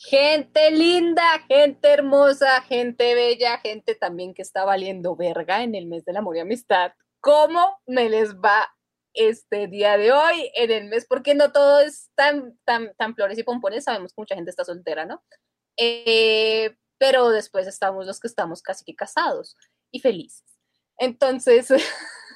Gente linda, gente hermosa, gente bella, gente también que está valiendo verga en el mes del amor y amistad. ¿Cómo me les va este día de hoy en el mes? Porque no todo es tan, tan, tan flores y pompones. Sabemos que mucha gente está soltera, ¿no? Eh, pero después estamos los que estamos casi que casados y felices. Entonces,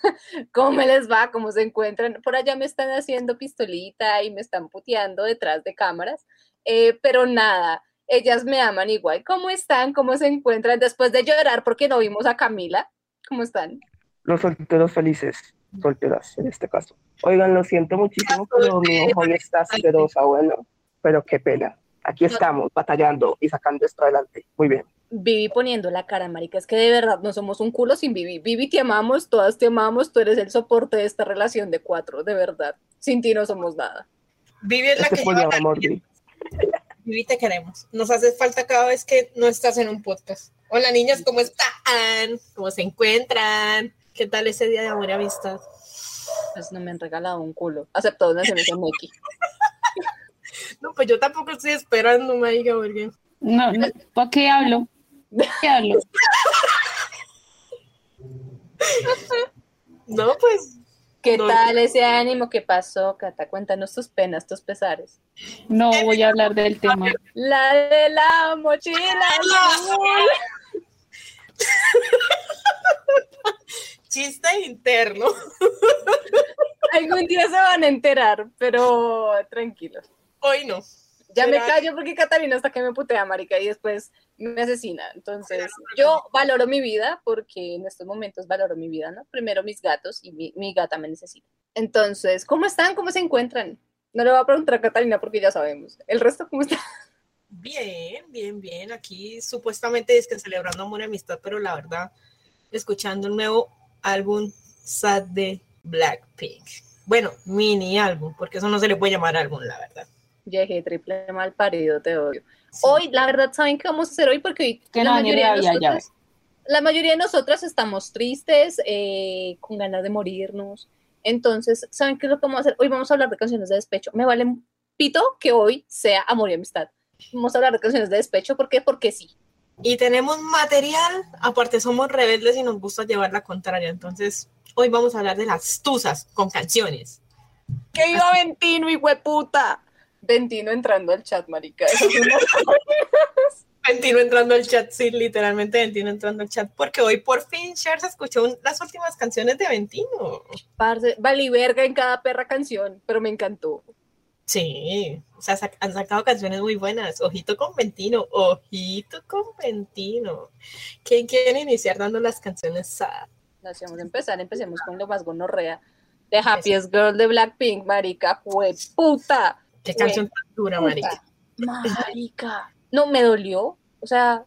¿cómo me les va? ¿Cómo se encuentran? Por allá me están haciendo pistolita y me están puteando detrás de cámaras. Eh, pero nada, ellas me aman igual. ¿Cómo están? ¿Cómo se encuentran después de llorar porque no vimos a Camila? ¿Cómo están? Los solteros felices, solteras en este caso. Oigan, lo siento muchísimo, pero mi ojo está asquerosa, bueno, pero qué pena. Aquí estamos batallando y sacando esto adelante. Muy bien. Vivi poniendo la cara, marica, es que de verdad no somos un culo sin Vivi. Vivi, te amamos, todas te amamos, tú eres el soporte de esta relación de cuatro, de verdad. Sin ti no somos nada. Vivi es la este que lleva amor, Vivi. Vivi, te queremos. Nos hace falta cada vez que no estás en un podcast. Hola, niñas, ¿cómo están? ¿Cómo se encuentran? ¿Qué tal ese día de amor y amistad? Pues no me han regalado un culo. Aceptado una semilla Neki. No, pues yo tampoco estoy esperando, marica, porque... No, no ¿para qué hablo? qué hablo? no, pues ¿Qué tal ese ánimo que pasó, Cata? Cuéntanos tus penas, tus pesares. No voy a hablar del tema. La de la mochila. Chiste interno. Algún día se van a enterar, pero tranquilos. Hoy no. Ya me callo porque Catalina hasta que me putea, marica, y después me asesina. Entonces, yo valoro mi vida porque en estos momentos valoro mi vida, ¿no? Primero mis gatos y mi, gata me necesita. Entonces, ¿cómo están? ¿Cómo se encuentran? No le voy a preguntar a Catalina porque ya sabemos. ¿El resto cómo está? Bien, bien, bien. Aquí supuestamente es que celebrando amor y amistad, pero la verdad, escuchando un nuevo álbum Sad de Blackpink. Bueno, mini álbum, porque eso no se le puede llamar álbum, la verdad. Llegué triple mal parido, te odio. Hoy, la verdad, ¿saben qué vamos a hacer hoy? Porque hoy la, mayoría de nosotras, la mayoría de nosotras estamos tristes, eh, con ganas de morirnos. Entonces, ¿saben qué es lo que vamos a hacer? Hoy vamos a hablar de canciones de despecho. Me vale pito que hoy sea amor y amistad. Vamos a hablar de canciones de despecho. ¿Por qué? Porque sí. Y tenemos material, aparte somos rebeldes y nos gusta llevar la contraria. Entonces, hoy vamos a hablar de las tusas con canciones. ¡Que iba Ventino, y puta! Ventino entrando al chat, marica. Ventino entrando al chat, sí, literalmente Ventino entrando al chat, porque hoy por fin Cher se escuchó las últimas canciones de Ventino. Parce, verga en cada perra canción, pero me encantó. Sí, o sea, han sacado canciones muy buenas. Ojito con Ventino, ojito con Ventino. ¿Quién quiere iniciar dando las canciones sad? Vamos a empezar, empecemos con lo más gonorrea. The Happiest Girl de Blackpink, marica, fue puta. Qué canción tan dura, marica. Marica. No, me dolió. O sea,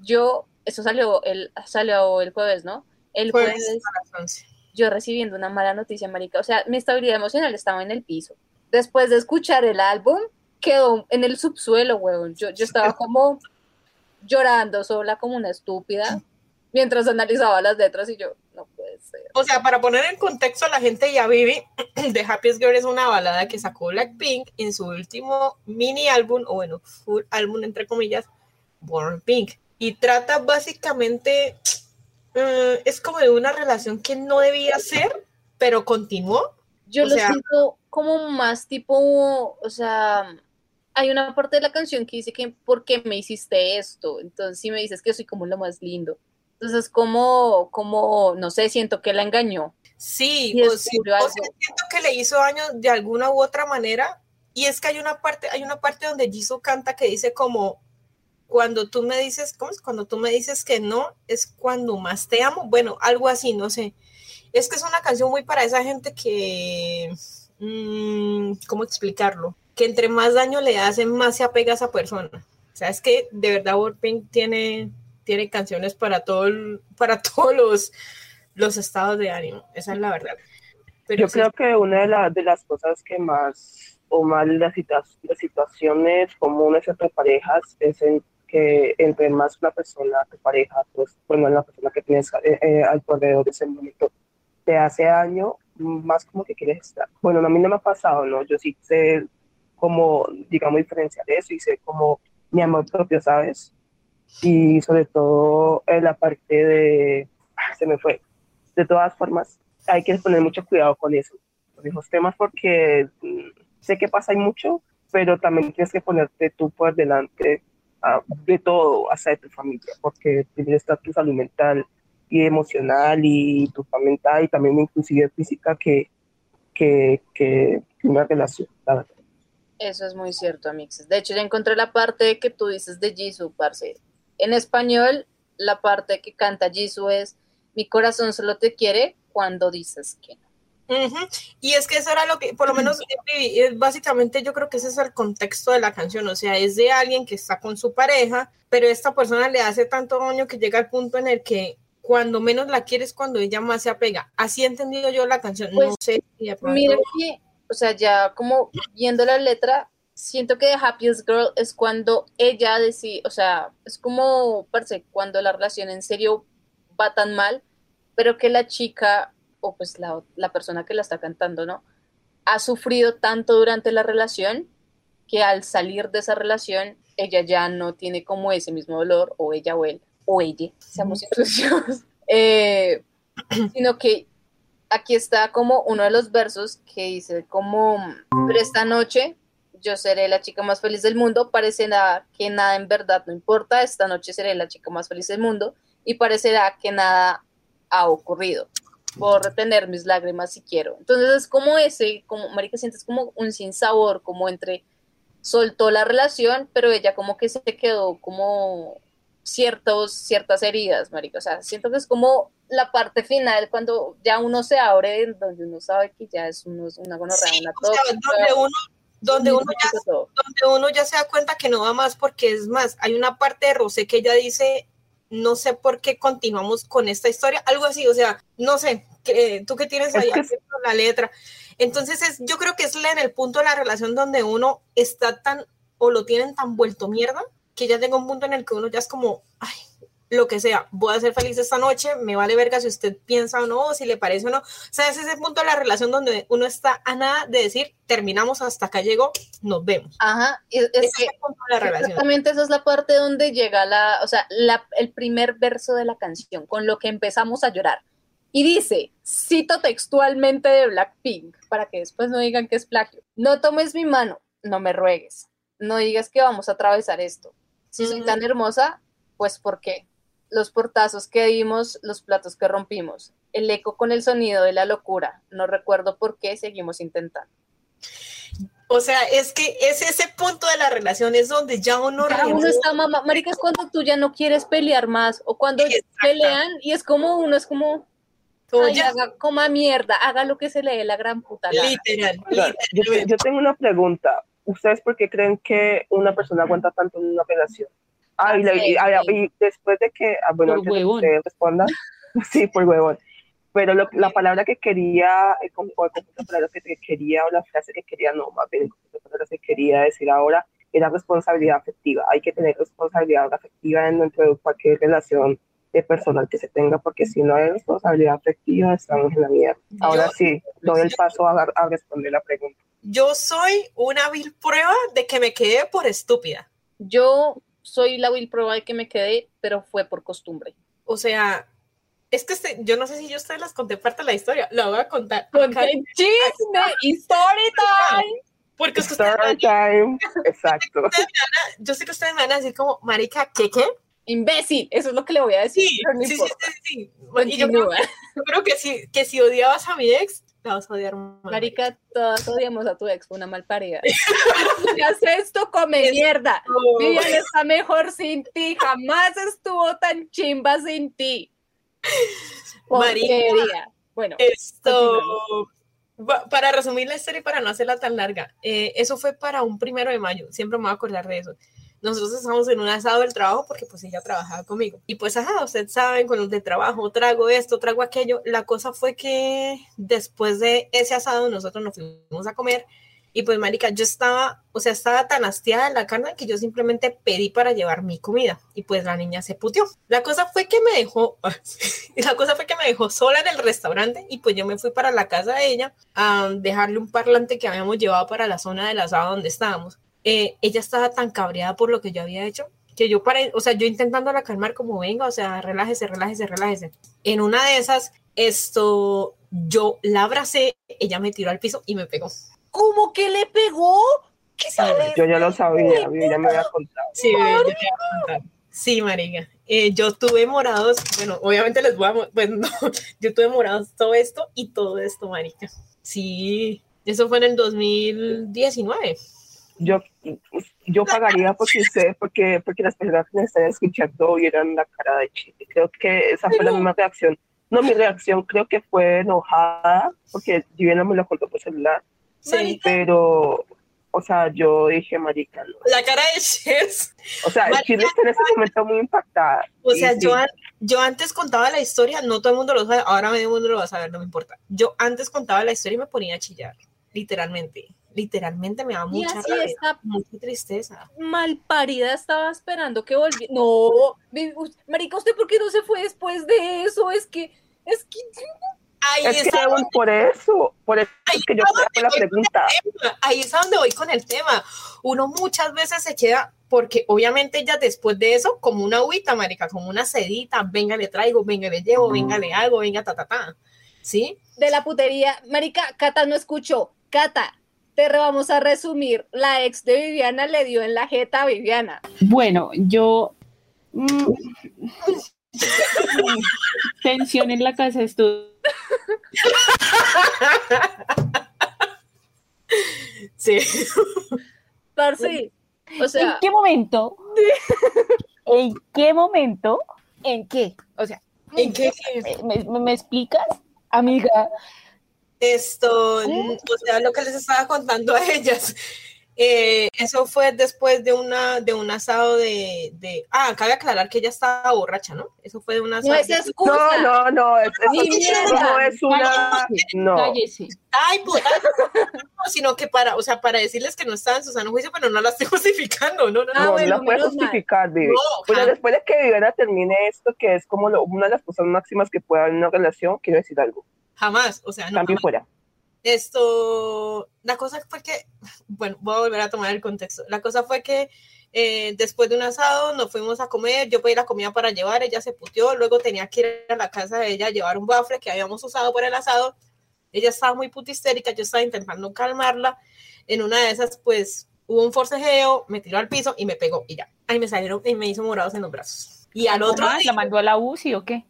yo, eso salió el, salió el jueves, ¿no? El jueves, yo recibiendo una mala noticia, marica. O sea, mi estabilidad emocional estaba en el piso. Después de escuchar el álbum, quedó en el subsuelo, weón. Yo, yo estaba como llorando sola como una estúpida mientras analizaba las letras y yo. O sea, para poner en contexto a la gente ya vive, The Happiest Girl es una balada que sacó Blackpink en su último mini álbum, o bueno, full álbum entre comillas, Born Pink. Y trata básicamente, eh, es como de una relación que no debía ser, pero continuó. Yo lo siento como más tipo, o sea, hay una parte de la canción que dice que, ¿por qué me hiciste esto? Entonces, si me dices que soy como lo más lindo. Entonces, como, como, no sé, siento que la engañó. Sí, o, siento que le hizo daño de alguna u otra manera. Y es que hay una parte, hay una parte donde Jisoo canta que dice como, cuando tú me dices, ¿cómo es? Cuando tú me dices que no, es cuando más te amo. Bueno, algo así, no sé. Es que es una canción muy para esa gente que, mmm, ¿cómo explicarlo? Que entre más daño le hacen, más se apega a esa persona. O sea, es que de verdad Warping tiene, tiene canciones para, todo para todos los, los estados de ánimo, esa es la verdad. Pero Yo creo que una de, de las cosas que más, o más las, las situaciones comunes entre parejas es en que entre más una persona, tu pareja, pues, bueno, la persona que tienes eh, eh, al alrededor de ese momento, te hace daño, más como que quieres estar. Bueno, a mí no me ha pasado, ¿no? Yo sí sé cómo, digamos, diferenciar eso y sé cómo mi amor propio, ¿sabes? Y sobre todo en la parte de, ah, se me fue, de todas formas, hay que poner mucho cuidado con eso, con esos temas, porque mm, sé que pasa y mucho, pero también tienes que ponerte tú por delante ah, de todo, hasta de tu familia, porque primero está tu salud mental y emocional y tu mental y también inclusive física que, que, que una relación, Eso es muy cierto, Amixes. De hecho, ya encontré la parte que tú dices de Jisoo, parce. En español, la parte que canta Jisoo es Mi corazón solo te quiere cuando dices que no. Y es que eso era lo que, por lo menos, básicamente yo creo que ese es el contexto de la canción, o sea, es de alguien que está con su pareja, pero esta persona le hace tanto daño que llega al punto en el que cuando menos la quieres, cuando ella más se apega. Así he entendido yo la canción, no pues, sé. mira que, o sea, ya como viendo la letra, siento que The Happiest Girl es cuando ella decide, o sea, es como, parece, cuando la relación en serio va tan mal, pero que la chica o pues la, la persona que la está cantando, ¿no? Ha sufrido tanto durante la relación que al salir de esa relación ella ya no tiene como ese mismo dolor, o ella o él, o ella, seamos inclusivos, eh, sino que aquí está como uno de los versos que dice como, pero esta noche yo seré la chica más feliz del mundo, parecerá que nada en verdad no importa, esta noche seré la chica más feliz del mundo y parecerá que nada ha ocurrido por retener mis lágrimas si quiero. Entonces es como ese, como Marica sientes como un sinsabor, como entre soltó la relación, pero ella como que se quedó como ciertos, ciertas heridas, Marica. O sea, siento que es como la parte final cuando ya uno se abre, donde uno sabe que ya es uno, una gonorrea, una donde uno donde uno, ya, donde uno ya se da cuenta que no va más porque es más, hay una parte de Rosé que ella dice, no sé por qué continuamos con esta historia, algo así, o sea, no sé, que, tú que tienes ahí la letra. Entonces, es, yo creo que es en el punto de la relación donde uno está tan, o lo tienen tan vuelto mierda, que ya tengo un punto en el que uno ya es como, ay, lo que sea, voy a ser feliz esta noche, me vale verga si usted piensa o no, si le parece o no. O sea, es ese punto de la relación donde uno está a nada de decir, terminamos hasta acá llegó, nos vemos. Ajá, es, es que la relación. Exactamente esa es la parte donde llega la, o sea, la, el primer verso de la canción, con lo que empezamos a llorar. Y dice, cito textualmente de Blackpink, para que después no digan que es plagio, no tomes mi mano, no me ruegues, no digas que vamos a atravesar esto. Si soy tan hermosa, pues ¿por qué? Los portazos que dimos, los platos que rompimos, el eco con el sonido de la locura. No recuerdo por qué seguimos intentando. O sea, es que es ese punto de la relación, es donde ya uno... Ya uno está, mamá, marica, es cuando tú ya no quieres pelear más, o cuando pelean y es como uno, es como... Ay, haga, coma mierda, haga lo que se le dé la gran puta. Literal. Yo, yo, tengo una pregunta. ¿Ustedes por qué creen que una persona aguanta tanto en una relación? Ah, y, después de que, ah, bueno, por. Que responda, sí, por huevón. Pero la palabra que quería, eh, o la palabra que quería, o la frase que quería, no, más bien la palabra que quería decir ahora, era responsabilidad afectiva. Hay que tener responsabilidad afectiva dentro de cualquier relación personal que se tenga, porque si no hay responsabilidad afectiva, estamos en la mierda. Ahora sí, doy el paso a, a responder la pregunta. Yo soy una vil prueba de que me quedé por estúpida. Yo soy la Will Prueba de que me quedé, pero fue por costumbre. O sea, es que este, yo no sé si yo ustedes las conté parte de la historia, la voy a contar. Conté chisme y story time. Porque story time, exacto. yo sé que ustedes me van a decir como, marica, ¿qué qué? Imbécil, eso es lo que le voy a decir. Sí, sí, sí, sí, Y yo creo, yo creo, que, si, que si odiabas a mi ex, la vas a odiar Marica, todos odiamos a tu ex, una mal parida. ¿Qué haces esto? Come mierda. Vivian está mejor sin ti. Jamás estuvo tan chimba sin ti. Marica. Bueno. Esto. Para resumir la historia y para no hacerla tan larga, eh, eso fue para un primero de mayo. Siempre me voy a acordar de eso nosotros estábamos en un asado del trabajo porque pues ella trabajaba conmigo. Y pues, ajá, ustedes saben, con los de trabajo, trago esto, trago aquello. La cosa fue que después de ese asado nosotros nos fuimos a comer y pues, marica, yo estaba, o sea, estaba tan hastiada de la carne que yo simplemente pedí para llevar mi comida y pues la niña se puteó. La cosa fue que me dejó, la cosa fue que me dejó sola en el restaurante y pues yo me fui para la casa de ella a dejarle un parlante que habíamos llevado para la zona del asado donde estábamos. Eh, ella estaba tan cabreada por lo que yo había hecho que yo para, o sea, yo intentándola calmar como venga, o sea, relájese, relájese, relájese. En una de esas, esto, yo la abracé, ella me tiró al piso y me pegó. ¿Cómo que le pegó? ¿Qué sabes? Yo ya lo sabía, ya me había contado. Sí, yo me había contado. Sí, Marica. Eh, yo tuve morados, bueno, obviamente les voy a, pues no, yo tuve morados todo esto y todo esto, Marica. Sí, eso fue en el 2019 yo, yo pagaría porque usted, porque, porque las personas que me están escuchando vieran la cara de Chile. Creo que esa fue la misma reacción. No, mi reacción creo que fue enojada, porque Viviana me lo contó por celular. Sí. Pero, o sea, yo dije, marica. La cara de Chess. O sea, Chile está en ese momento muy impactada. O sea, yo, yo antes contaba la historia, no todo el mundo lo sabe, ahora medio mundo lo va a saber, no me importa. Yo antes contaba la historia y me ponía a chillar, literalmente literalmente me da mucha, rabia, mucha tristeza. Mal parida estaba esperando que volviera. No, marica, ¿usted por qué no se fue después de eso? Es que, es que... Ahí es que por eso, por eso es que yo la pregunta. Ahí es a donde voy con el tema. Uno muchas veces se queda, porque obviamente ella después de eso, como una agüita, marica, como una sedita, venga, le traigo, venga, le llevo, venga, le hago, venga, ta, ta, ta. ¿Sí? De la putería, marica, Cata no escuchó. Cata, te vamos a resumir. La ex de Viviana le dio en la jeta a Viviana. Bueno, yo. Mm, tensión en la casa estuvo. sí. Parsi. O sea. ¿En qué momento? ¿En qué momento? ¿En qué? O sea, ¿en qué? ¿Me, me explicas, amiga? Esto, o sea, lo que les estaba contando a ellas. Eh, eso fue después de una de un asado de, de, ah, cabe aclarar que ella estaba borracha, ¿no? Eso fue de una asado. No es excusa. No, no, no, es, no es una no. Ay, puta, sino que para, o sea, para decirles que no estaba en su sano juicio, pero no la estoy justificando, no, no, no. no, la puede justificar, Vivi. No, después de que Viviana termine esto, que es como una de las cosas máximas que puede haber en una relación, quiero decir algo. Jamás, o sea, no. También fuera. Esto, la cosa fue que, bueno, voy a volver a tomar el contexto. La cosa fue que eh, después de un asado nos fuimos a comer, yo pedí la comida para llevar, ella se puteó, luego tenía que ir a la casa de ella a llevar un bafle que habíamos usado para el asado. Ella estaba muy putistérica, yo estaba intentando calmarla. En una de esas, pues, hubo un forcejeo, me tiró al piso y me pegó y ya. Ahí me salieron y me hizo morados en los brazos. Y al otro ¿La mandó a la UCI o qué?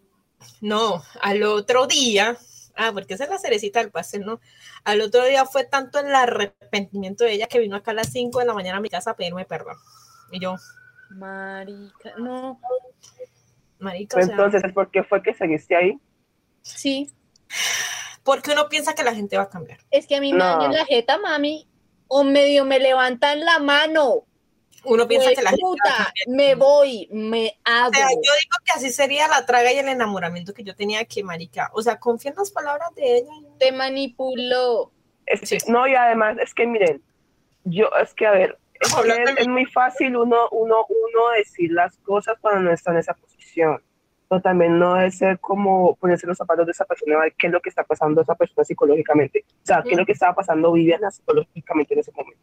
No, al otro día Ah, porque esa es la cerecita del pastel, ¿no? Al otro día fue tanto el arrepentimiento de ella que vino acá a las 5 de la mañana a mi casa a pedirme perdón. Y yo. Marica, no. Marica. Entonces, ¿por qué fue que seguiste ahí? Sí. Porque uno piensa que la gente va a cambiar. Es que a mí me dan en la jeta, mami, o medio me levantan la mano uno piensa que la puta, me voy, me hago. O sea, yo digo que así sería la traga y el enamoramiento que yo tenía que marica. O sea, confía en las palabras de ella. Te manipuló. No, y además es que miren, yo, es que a ver, es, muy fácil uno, uno, uno decir las cosas cuando no está en esa posición. Pero también no es ser como ponerse los zapatos de esa persona, qué es lo que está pasando esa persona psicológicamente. O sea, qué es lo que estaba pasando Viviana psicológicamente en ese momento.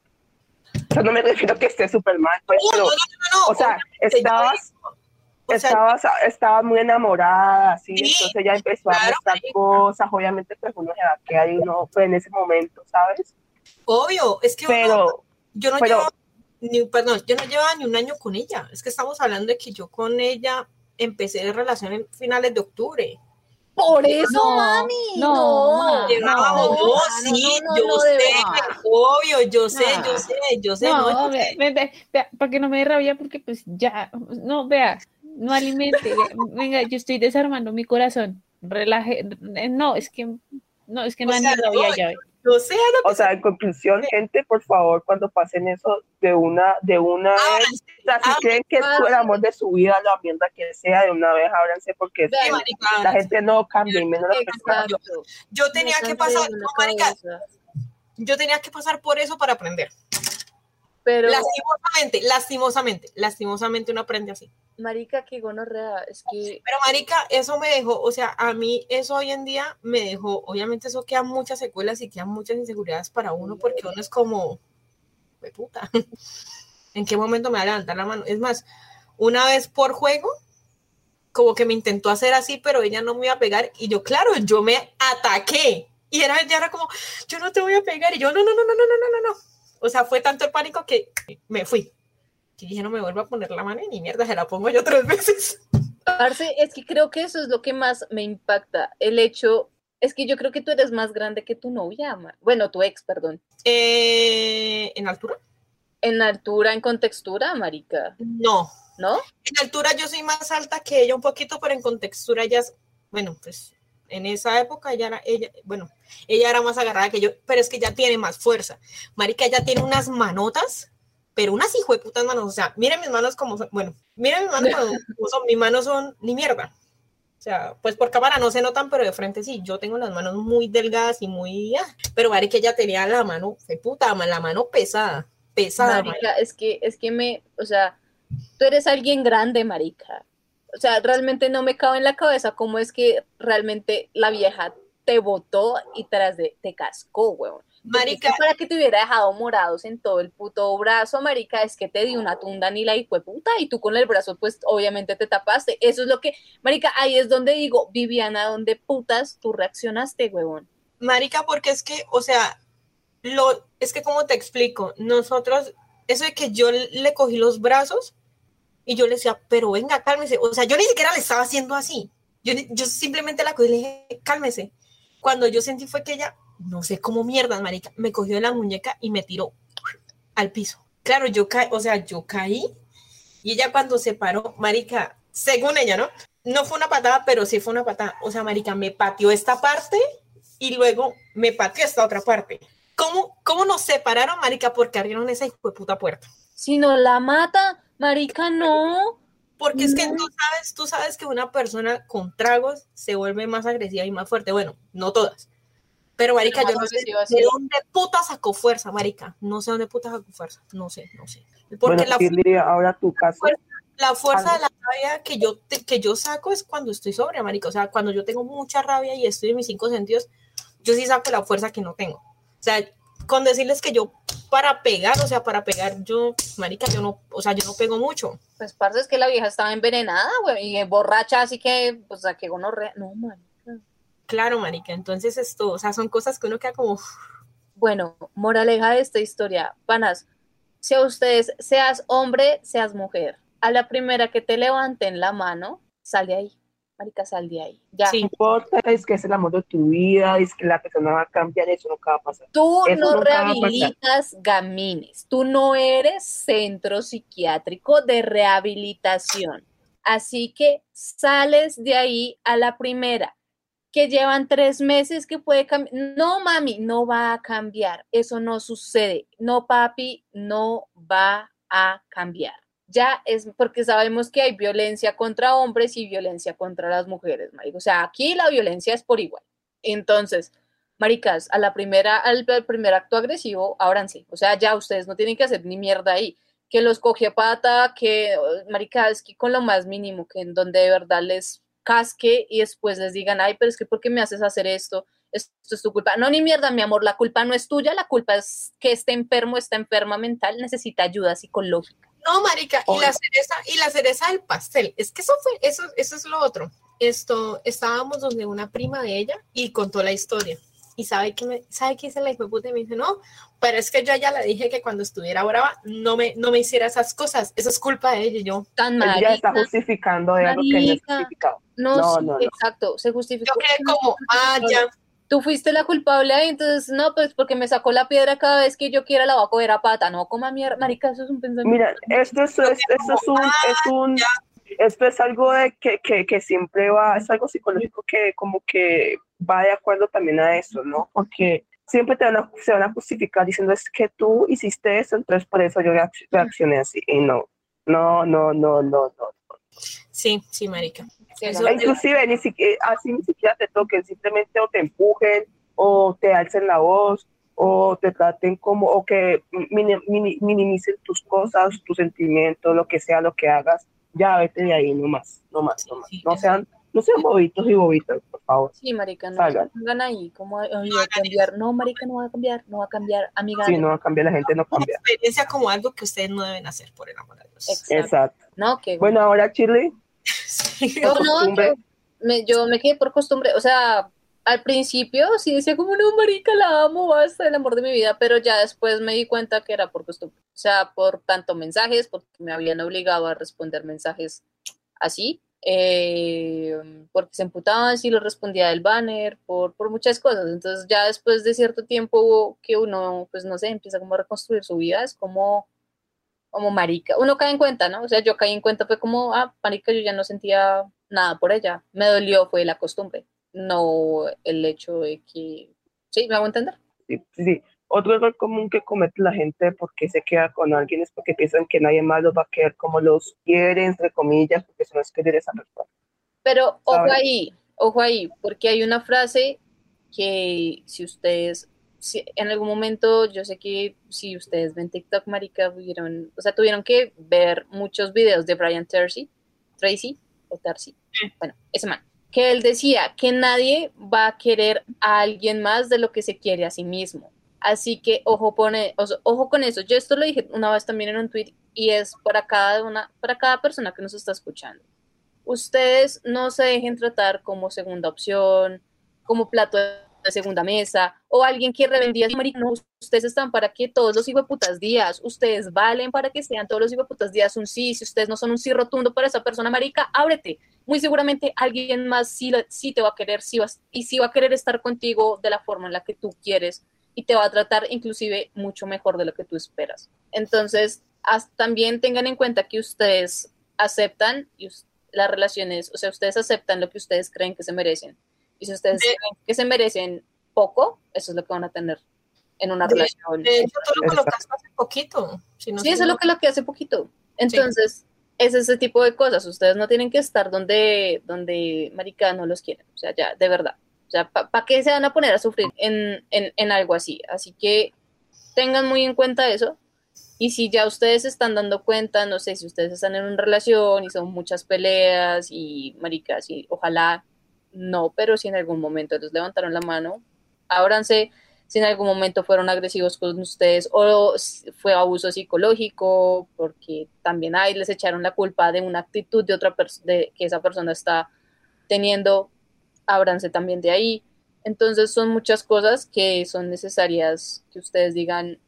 O sea, no me refiero a que esté súper mal, pues, pero, o sea, estabas, estabas, estabas muy enamorada, ¿sí? entonces ya empezó a mostrar cosas, obviamente pues uno se va a quedar y uno, pues en ese momento, ¿sabes? Obvio, es que pero, yo no llevo, ni, perdón, yo no llevaba ni un año con ella, es que estamos hablando de que yo con ella empecé de relación en finales de octubre. Por eso, mami. No, no, no, sí, yo sé, obvio, yo sé, yo sé, yo sé. No, vea, vea, para que no me dé rabia, porque pues ya, no, vea, no alimente, venga, yo estoy desarmando mi corazón, relaje, no, es que, no, es que no hay rabia ya. O sea, en conclusión, gente, por favor, cuando pasen eso de una, de una ah, vez, o sea, si ah, creen que es el amor de su vida, la mierda que sea, de una vez ábranse porque la gente no cambia y menos las personas. Yo, tenía que pasar, yo tenía que pasar por eso para aprender. Pero lastimosamente, lastimosamente, lastimosamente uno aprende así. Marica, qué gonorrea, es que... Pero marica, eso me dejó, o sea, a mí eso hoy en día me dejó, obviamente eso queda muchas secuelas y quedan muchas inseguridades para uno porque uno es como, puta, ¿en qué momento me va a levantar la mano? Es más, una vez por juego, como que me intentó hacer así, pero ella no me iba a pegar y yo, claro, yo me ataqué. Y era, ya era como, yo no te voy a pegar. Y yo, no, no, no, no, no, no, no, no. O sea, fue tanto el pánico que me fui. Y dije, no me vuelvo a poner la mano y ni mierda, se la pongo yo tres veces. Parce, es que creo que eso es lo que más me impacta. El hecho, es que yo creo que tú eres más grande que tu novia, bueno, tu ex, perdón. Eh, ¿En altura? En altura, en contextura, marica. No. ¿No? En altura yo soy más alta que ella un poquito, pero en contextura ella es, bueno, pues en esa época ella era, ella, bueno, ella era más agarrada que yo, pero es que ella tiene más fuerza. Marica, ella tiene unas manotas, pero unas hijo de putas manos. O sea, miren mis manos como son, bueno, miren mis manos como son, mis manos son ni mierda. O sea, pues por cámara no se notan, pero de frente sí. Yo tengo las manos muy delgadas y muy. Ah, pero marica, ella tenía la mano, de puta, la mano pesada. Pesada. Marica, es que, es que me, o sea, tú eres alguien grande, marica o sea, realmente no me cabe en la cabeza cómo es que realmente la vieja te votó y tras de te cascó, weón. Marica. Para que te hubiera dejado morados en todo el puto brazo, marica, es que te dio una tunda ni la puta y tú con el brazo, pues obviamente te tapaste. Eso es lo que, marica, ahí es donde digo, Viviana, ¿dónde putas tú reaccionaste, huevón? Marica, porque es que, o sea, lo, es que como te explico, nosotros, eso de que yo le cogí los brazos, y yo le decía, pero venga, cálmese. O sea, yo ni siquiera le estaba haciendo así. Yo, yo simplemente la cogí y le dije, cálmese. Cuando yo sentí fue que ella, no sé cómo mierda, marica, me cogió de la muñeca y me tiró al piso. Claro, yo caí, o sea, yo caí y ella cuando se paró, marica, según ella, ¿no? No fue una patada, pero sí fue una patada. O sea, marica, me pateó esta parte y luego me pateó esta otra parte. ¿Cómo, cómo nos separaron, marica? Porque abrieron esa puta puerta. Si no la mata, Marica, no. Porque es que tú sabes, tú sabes que una persona con tragos se vuelve más agresiva y más fuerte. Bueno, no todas. Pero, Marica, yo no sé de dónde puta sacó fuerza, Marica. No sé dónde puta sacó fuerza. No sé, no sé. Porque la, ahora tu caso. La fuerza de la rabia que yo, que yo saco es cuando estoy sobria, Marica. O sea, cuando yo tengo mucha rabia y estoy en mis cinco sentidos, yo sí saco la fuerza que no tengo. O sea, con decirles que yo para pegar, o sea, para pegar, yo, marica, yo no, o sea, yo no pego mucho. Pues parce es que la vieja estaba envenenada, güey, y borracha, así que, pues, a que uno, no, marica. Claro, marica, entonces esto, o sea, son cosas que uno queda como... Bueno, moraleja de esta historia, panas, si a ustedes, seas hombre, seas mujer, a la primera que te levanten la mano, sal de ahí marica, sal de ahí. Ya. Sí. importa, es que es el amor de tu vida, es que la persona va a cambiar, eso no va a pasar. Tú no rehabilitas gamines, tú no eres centro psiquiátrico de rehabilitación. Así que sales de ahí a la primera, que llevan tres meses que puede cambiar. No, mami, no va a cambiar. Eso no sucede. No, papi, no va a cambiar ya es porque sabemos que hay violencia contra hombres y violencia contra las mujeres, marico. O sea, aquí la violencia es por igual. Entonces, maricas, a la primera, al, primer acto agresivo, sí. O sea, ya ustedes no tienen que hacer ni mierda ahí. Que los coge pata, que, maricas, que con lo más mínimo, que en donde de verdad les casque y después les digan, ay, pero es que ¿por qué me haces hacer esto? Esto es tu culpa. No, ni mierda, mi amor, la culpa no es tuya, la culpa es que este enfermo, está enferma mental, necesita ayuda psicológica. No, marica, y la cereza, y la cereza del pastel, es que eso fue, eso, eso es lo otro. Esto, estábamos donde una prima de ella y contó la historia. Y sabe que me, sabe que dice la hijo puta y me dice, no, pero es que yo ya le dije que cuando estuviera brava no me, no me hiciera esas cosas. Eso es culpa de ella y yo. Tan marica. Ella está justificando algo que no es justificado. No, no, no, exacto, se justificó. Yo quedé como, ah, ya tú fuiste la culpable ahí, entonces no, pues porque me sacó la piedra cada vez que yo quiera la voy a coger a pata, no coma mierda, marica, eso es un pensamiento. Mira, esto es, esto es un, es un, esto es algo de que, que, que, siempre va, es algo psicológico que como que va de acuerdo también a eso, ¿no? Porque siempre te van a, se van a justificar diciendo es que tú hiciste eso, entonces por eso yo reaccioné así, y no, no, no, no, no, no. Sí, sí, marica. inclusive ni siquiera, así ni siquiera te toquen, simplemente o te empujen o te alcen la voz o te traten como, o que minimicen tus cosas, tus sentimientos, lo que sea, lo que hagas, ya vete de ahí, no más, no más, no más. no sean no sean bobitos y bobitas, por favor. Sí, marica, no salgan ahí, como a cambiar. No, marica, no va a cambiar, no va a cambiar, amiga. Sí, no va a cambiar, la gente no cambia. experiencia como algo que ustedes no deben hacer, por el amor de Dios. Exacto. No, que bueno. ahora Chile. no, no, yo me, yo me quedé por costumbre, o sea, al principio sí decía como, no, marica, la amo, basta, el amor de mi vida, pero ya después me di cuenta que era por costumbre. O sea, por tanto mensajes, porque me habían obligado a responder mensajes así, eh, porque se emputaban si lo respondía del banner, por, por muchas cosas. Entonces ya después de cierto tiempo que uno, pues no sé, empieza como a reconstruir su vida, es como, como marica. Uno cae en cuenta, ¿no? O sea, yo caí en cuenta, fue como, ah, marica, yo ya no sentía nada por ella. Me dolió, fue la costumbre no el hecho de que... ¿Sí? ¿Me hago entender? Sí, sí. Otro error común que comete la gente porque se queda con alguien es porque piensan que nadie más los va a querer como los quiere, entre comillas, porque eso no es querer esa persona. Pero ojo ahí, ojo ahí, porque hay una frase que si ustedes, si en algún momento, yo sé que si ustedes ven TikTok, marica, vieron, o sea, tuvieron que ver muchos videos de Brian Tracy, Tracy, o Tarcy, bueno, ese man que él decía que nadie va a querer a alguien más de lo que se quiere a sí mismo. Así que ojo, pone, ojo con eso. Yo esto lo dije una vez también en un tweet y es para cada una, para cada persona que nos está escuchando. Ustedes no se dejen tratar como segunda opción, como plato de segunda mesa o alguien que revendía no, ustedes están para que todos los putas días, ustedes valen para que sean todos los putas días un sí, si ustedes no son un sí rotundo para esa persona marica, ábrete, muy seguramente alguien más sí, sí te va a querer sí y sí va a querer estar contigo de la forma en la que tú quieres y te va a tratar inclusive mucho mejor de lo que tú esperas. Entonces, también tengan en cuenta que ustedes aceptan las relaciones, o sea, ustedes aceptan lo que ustedes creen que se merecen. Y si ustedes creen que se merecen poco, eso es lo que van a tener en una relación. De hecho, tú lo colocaste hace poquito. sí, eso es lo que lo que hace poquito. Entonces, es ese tipo de cosas. Ustedes no tienen que estar donde, donde marica no los quieren. O sea, ya, de verdad. O sea, ¿para qué se van a poner a sufrir en, en, en, algo así? Así que tengan muy en cuenta eso. Y si ya ustedes están dando cuenta, no sé, si ustedes están en una relación y son muchas peleas y maricas, y ojalá no, pero si en algún momento les levantaron la mano, ábranse si en algún momento fueron agresivos con ustedes o fue abuso psicológico, porque también ahí les echaron la culpa de una actitud de otra de que esa persona está teniendo, ábranse también de ahí. Entonces son muchas cosas que son necesarias que ustedes digan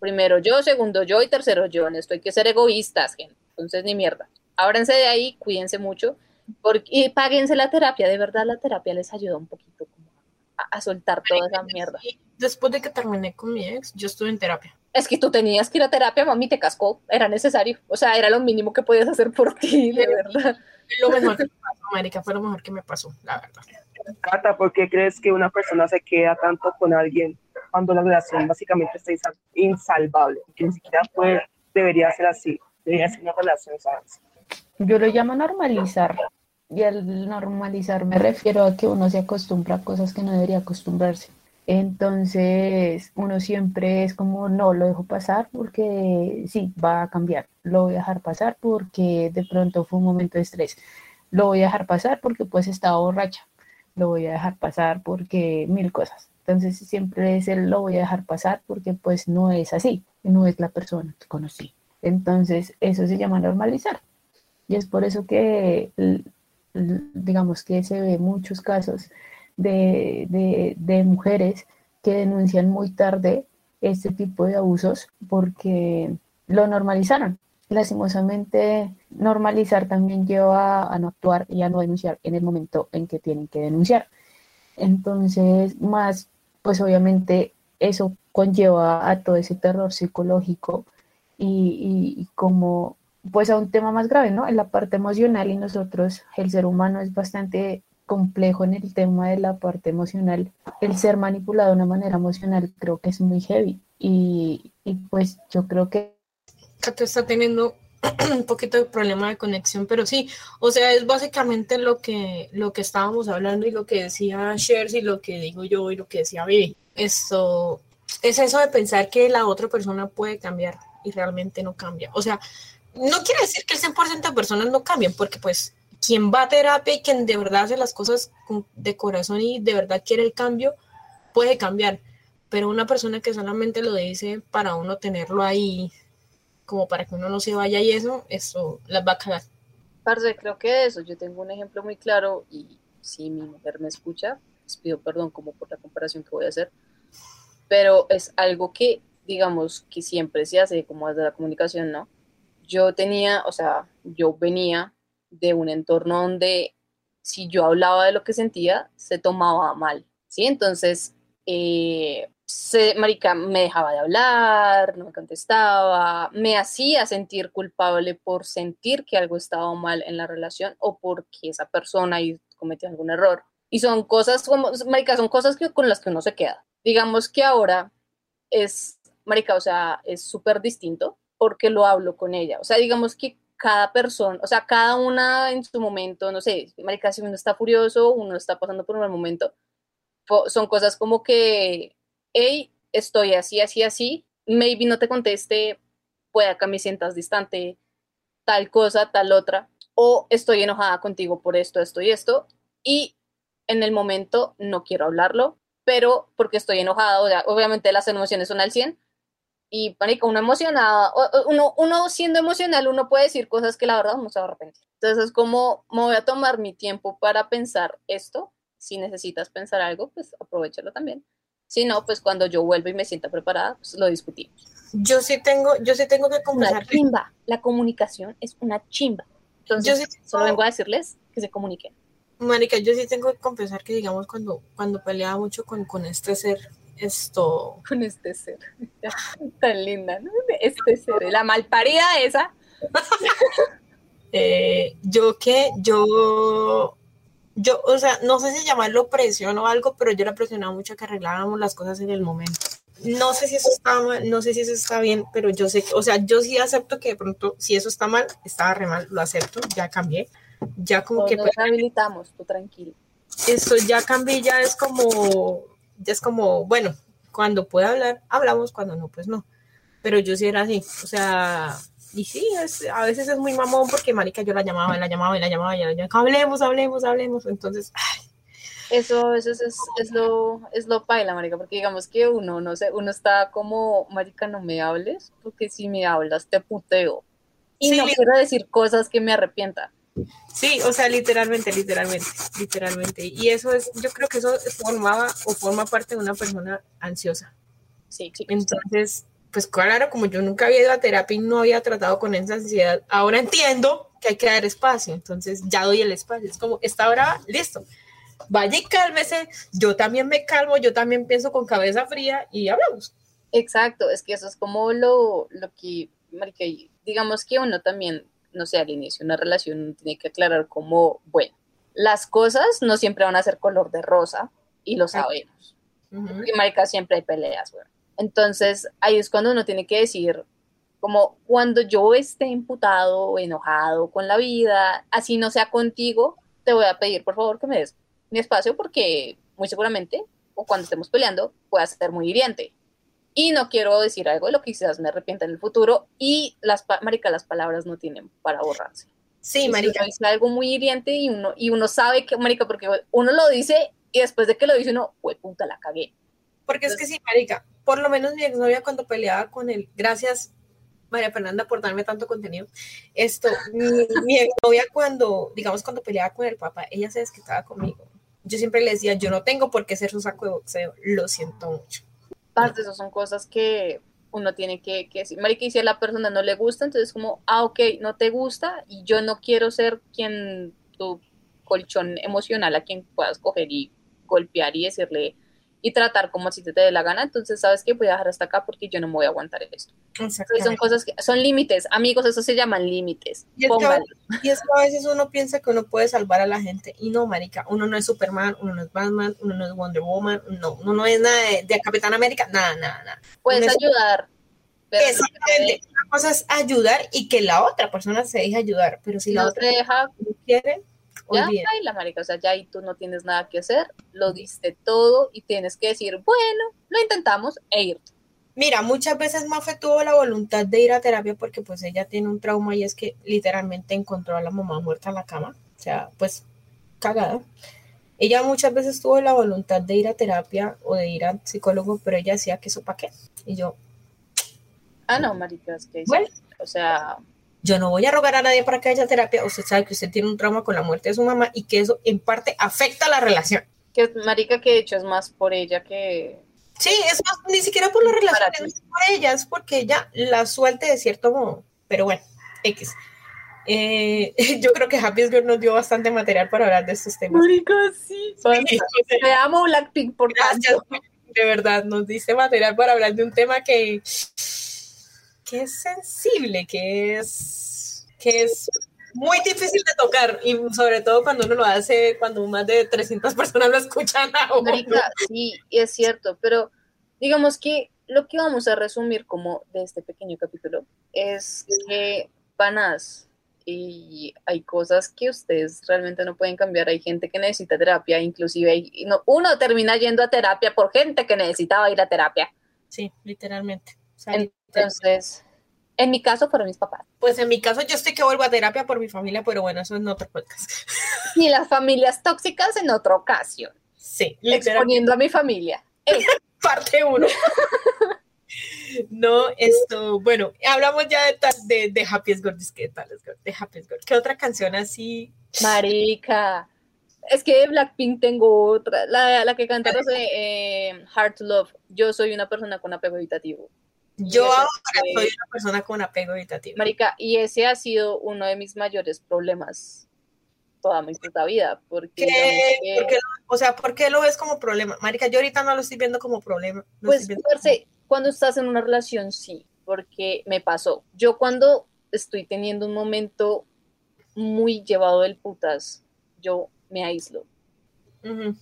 primero yo, segundo yo y tercero yo. En esto hay que ser egoístas. Entonces ni mierda. Ábranse de ahí, cuídense mucho porque, y páguense la terapia. De verdad la terapia les ayuda un poquito a, soltar toda esa mierda. Después de que terminé con mi ex, yo estuve en terapia. Es que tú tenías que ir a terapia, mami, te cascó, era necesario. O sea, era lo mínimo que podías hacer por ti, de verdad. Lo mejor que me pasó, América, fue lo mejor que me pasó, la verdad. Cata, ¿por qué crees que una persona se queda tanto con alguien cuando la relación básicamente está insalvable? Que ni siquiera puede, debería ser así, debería ser una relación, ¿sabes? Yo lo llamo normalizar. Y al normalizar me refiero a que uno se acostumbra a cosas que no debería acostumbrarse. Entonces, uno siempre es como, no, lo dejo pasar porque sí, va a cambiar. Lo voy a dejar pasar porque de pronto fue un momento de estrés. Lo voy a dejar pasar porque pues estaba borracha. Lo voy a dejar pasar porque mil cosas. Entonces, siempre es el lo voy a dejar pasar porque pues no es así, no es la persona que conocí. Entonces, eso se llama normalizar. Y es por eso que digamos que se ve muchos casos de, de, mujeres que denuncian muy tarde este tipo de abusos porque lo normalizaron. Lastimosamente, normalizar también lleva a no actuar y a no denunciar en el momento en que tienen que denunciar. Entonces, más, pues obviamente eso conlleva a todo ese terror psicológico y, y como pues a un tema más grave, ¿no? En la parte emocional y nosotros, el ser humano es bastante complejo en el tema de la parte emocional. El ser manipulado de una manera emocional creo que es muy heavy y, y pues yo creo que... Kato está teniendo un poquito de problema de conexión, pero sí, o sea, es básicamente lo que, lo que estábamos hablando y lo que decía Shers y lo que digo yo y lo que decía Vivi. Esto es eso de pensar que la otra persona puede cambiar y realmente no cambia. O sea, no quiere decir que el 100% de personas no cambien, porque pues quien va a terapia y quien de verdad hace las cosas de corazón y de verdad quiere el cambio, puede cambiar. Pero una persona que solamente lo dice para uno tenerlo ahí, como para que uno no se vaya y eso, eso las va a cagar. Parce, creo que eso, yo tengo un ejemplo muy claro y si mi mujer me escucha, les pido perdón como por la comparación que voy a hacer, pero es algo que, digamos, que siempre se hace como desde la comunicación, ¿no? Yo tenía, o sea, yo venía de un entorno donde si yo hablaba de lo que sentía, se tomaba mal, ¿sí? Entonces, eh, marica, me dejaba de hablar, no me contestaba, me hacía sentir culpable por sentir que algo estaba mal en la relación o porque esa persona cometió algún error. Y son cosas como, marica, son cosas que, con las que uno se queda. Digamos que ahora es, marica, o sea, es súper distinto porque lo hablo con ella. O sea, digamos que cada persona, o sea, cada una en su momento, no sé, marica, si uno está furioso, uno está pasando por un mal momento, son cosas como que, hey, estoy así, así, así, maybe no te conteste, pueda que me sientas distante, tal cosa, tal otra, o estoy enojada contigo por esto, esto y esto, y en el momento no quiero hablarlo, pero porque estoy enojada, obviamente las emociones son al 100, y pánico, uno emocionado, uno, uno siendo emocional, uno puede decir cosas que la verdad uno se va a arrepentir. Entonces es como, me voy a tomar mi tiempo para pensar esto. Si necesitas pensar algo, pues aprovechalo también. Si no, pues cuando yo vuelva y me sienta preparada, pues lo discutimos. Yo sí tengo, yo sí tengo que conversar. Una chimba. La comunicación es una chimba. Entonces, yo solo vengo a decirles que se comuniquen. Mónica, yo sí tengo que confesar que, digamos, cuando, cuando peleaba mucho con, con este ser, esto. Con este ser. Tan linda, ¿no? Este ser. La malparida esa. Eh, yo que, yo. Yo, o sea, no sé si llamarlo presión o algo, pero yo la presionaba mucho que arregláramos las cosas en el momento. No sé si eso está mal, no sé si eso está bien, pero yo sé, o sea, yo sí acepto que de pronto, si eso está mal, estaba re mal, lo acepto, ya cambié. Ya como que. Nos habilitamos, tú tranquilo. Esto ya cambié, ya es como ya es como, bueno, cuando pueda hablar, hablamos, cuando no, pues no. Pero yo sí era así, o sea, y sí, a veces es muy mamón porque marica yo la llamaba, y la llamaba, y la llamaba, y la llamaba, hablemos, hablemos, hablemos, entonces, Eso a veces es, es, lo, es lo paila, marica, porque digamos que uno, no sé, uno está como, marica, no me hables, porque si me hablas te puteo. Y no quiero decir cosas que me arrepienta. Sí, o sea, literalmente, literalmente, literalmente. Y eso es, yo creo que eso formaba o forma parte de una persona ansiosa. Sí, sí. Entonces, pues claro, como yo nunca había ido a terapia y no había tratado con esa ansiedad, ahora entiendo que hay que dar espacio. Entonces, ya doy el espacio. Es como, está ahora, listo. Vaya y cálmese. Yo también me calmo, yo también pienso con cabeza fría y hablamos. Exacto, es que eso es como lo, lo que, digamos que uno también no sé, al inicio de una relación tiene que aclarar como, bueno, las cosas no siempre van a ser color de rosa y lo sabemos. Y marica siempre hay peleas, bueno. Entonces, ahí es cuando uno tiene que decir, como cuando yo esté imputado o enojado con la vida, así no sea contigo, te voy a pedir por favor que me des mi espacio porque muy seguramente, o cuando estemos peleando, pueda ser muy hiriente y no quiero decir algo de lo que quizás me arrepienta en el futuro y las, marica, las palabras no tienen para borrarse. Sí, marica. Es algo muy hiriente y uno, y uno sabe que, marica, porque uno lo dice y después de que lo dice uno, pues puta, la cagué. Porque es que sí, marica, por lo menos mi exnovia cuando peleaba con él, gracias María Fernanda por darme tanto contenido, esto, mi, mi exnovia cuando, digamos, cuando peleaba con el papá, ella se desquitaba conmigo. Yo siempre le decía, yo no tengo por qué ser su saco de boxeo, lo siento mucho parte, esas son cosas que uno tiene que, que decir. Marica, y si a la persona no le gusta, entonces como, ah, ok, no te gusta y yo no quiero ser quien tu colchón emocional a quien puedas coger y golpear y decirle, y tratar como si te, te dé la gana, entonces sabes que voy a dejar hasta acá porque yo no me voy a aguantar esto. son cosas que son límites, amigos, eso se llaman límites. Y es, que, a veces uno piensa que uno puede salvar a la gente y no, marica, uno no es Superman, uno no es Batman, uno no es Wonder Woman, no, uno no es nada de, Capitán América, nada, nada, nada. Puedes ayudar. Exactamente. Una cosa es ayudar y que la otra persona se deje ayudar, pero si la otra deja, no quiere, ya, y la marica, o sea, ya ahí tú no tienes nada que hacer, lo diste todo y tienes que decir, bueno, lo intentamos e ir. Mira, muchas veces Mafe tuvo la voluntad de ir a terapia porque pues ella tiene un trauma y es que literalmente encontró a la mamá muerta en la cama. sea, pues cagada. Ella muchas veces tuvo la voluntad de ir a terapia o de ir a psicólogo, pero ella decía que eso para qué. Y yo. Ah, no, maricas, que bueno, o sea. Yo no voy a rogar a nadie para que haya terapia. Usted sabe que usted tiene un trauma con la muerte de su mamá y que eso en parte afecta la relación. Que marica, que de hecho es más por ella que. Sí, es más, ni siquiera por la relación, es por ella, es porque ella la suelte de cierto modo. Pero bueno, X. Eh, yo creo que Happy Girl nos dio bastante material para hablar de estos temas. Marica, sí. Te amo Blackpink por Gracias, de verdad, nos dice material para hablar de un tema que, que es sensible, que es, que es muy difícil de tocar y sobre todo cuando uno lo hace, cuando más de 300 personas lo escuchan. Marica, sí, es cierto, pero digamos que lo que vamos a resumir como de este pequeño capítulo es que panas, y hay cosas que ustedes realmente no pueden cambiar. Hay gente que necesita terapia, inclusive uno termina yendo a terapia por gente que necesitaba ir a terapia. Sí, literalmente. Entonces, en mi caso fueron mis papás. Pues en mi caso yo estoy que vuelvo a terapia por mi familia, pero bueno, eso es en otro podcast. Y las familias tóxicas en otra ocasión. Sí, exponiendo a mi familia. Parte uno. No, esto, bueno, hablamos ya de, de, de Happiest ¿qué tal? De Happiest ¿Qué otra canción así? Marica. Es que de Blackpink tengo otra, la, la que canta eh, Hard to Love. Yo soy una persona con apego evitativo. Yo ahora soy una persona con apego evitativo. Marica, y ese ha sido uno de mis mayores problemas toda mi puta vida. Porque, o sea, ¿por qué lo ves como problema? Marica, yo ahorita no lo estoy viendo como problema. pues, cuando estás en una relación, sí, porque me pasó. Yo cuando estoy teniendo un momento muy llevado del putas, yo me aíslo.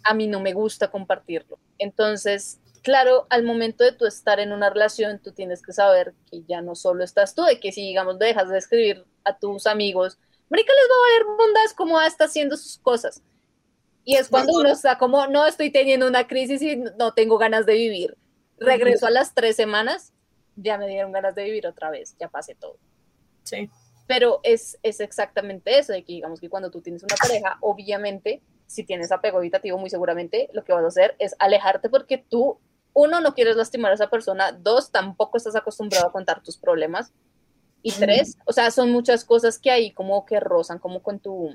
A mí no me gusta compartirlo. Entonces, claro, al momento de tú estar en una relación, tú tienes que saber que ya no solo estás tú, de que si, digamos, dejas de escribir a tus amigos, Marica les va a valer mundas como está haciendo sus cosas. Y es cuando uno está como, no estoy teniendo una crisis y no tengo ganas de vivir. Regreso a las tres semanas, ya me dieron ganas de vivir otra vez, ya pasé todo. Sí. Pero es, es exactamente eso, de que digamos que cuando tú tienes una pareja, obviamente, si tienes apego evitativo, muy seguramente lo que vas a hacer es alejarte porque tú, uno, no quieres lastimar a esa persona, dos, tampoco estás acostumbrado a contar tus problemas, y tres, o sea, son muchas cosas que hay como que rozan como con tu,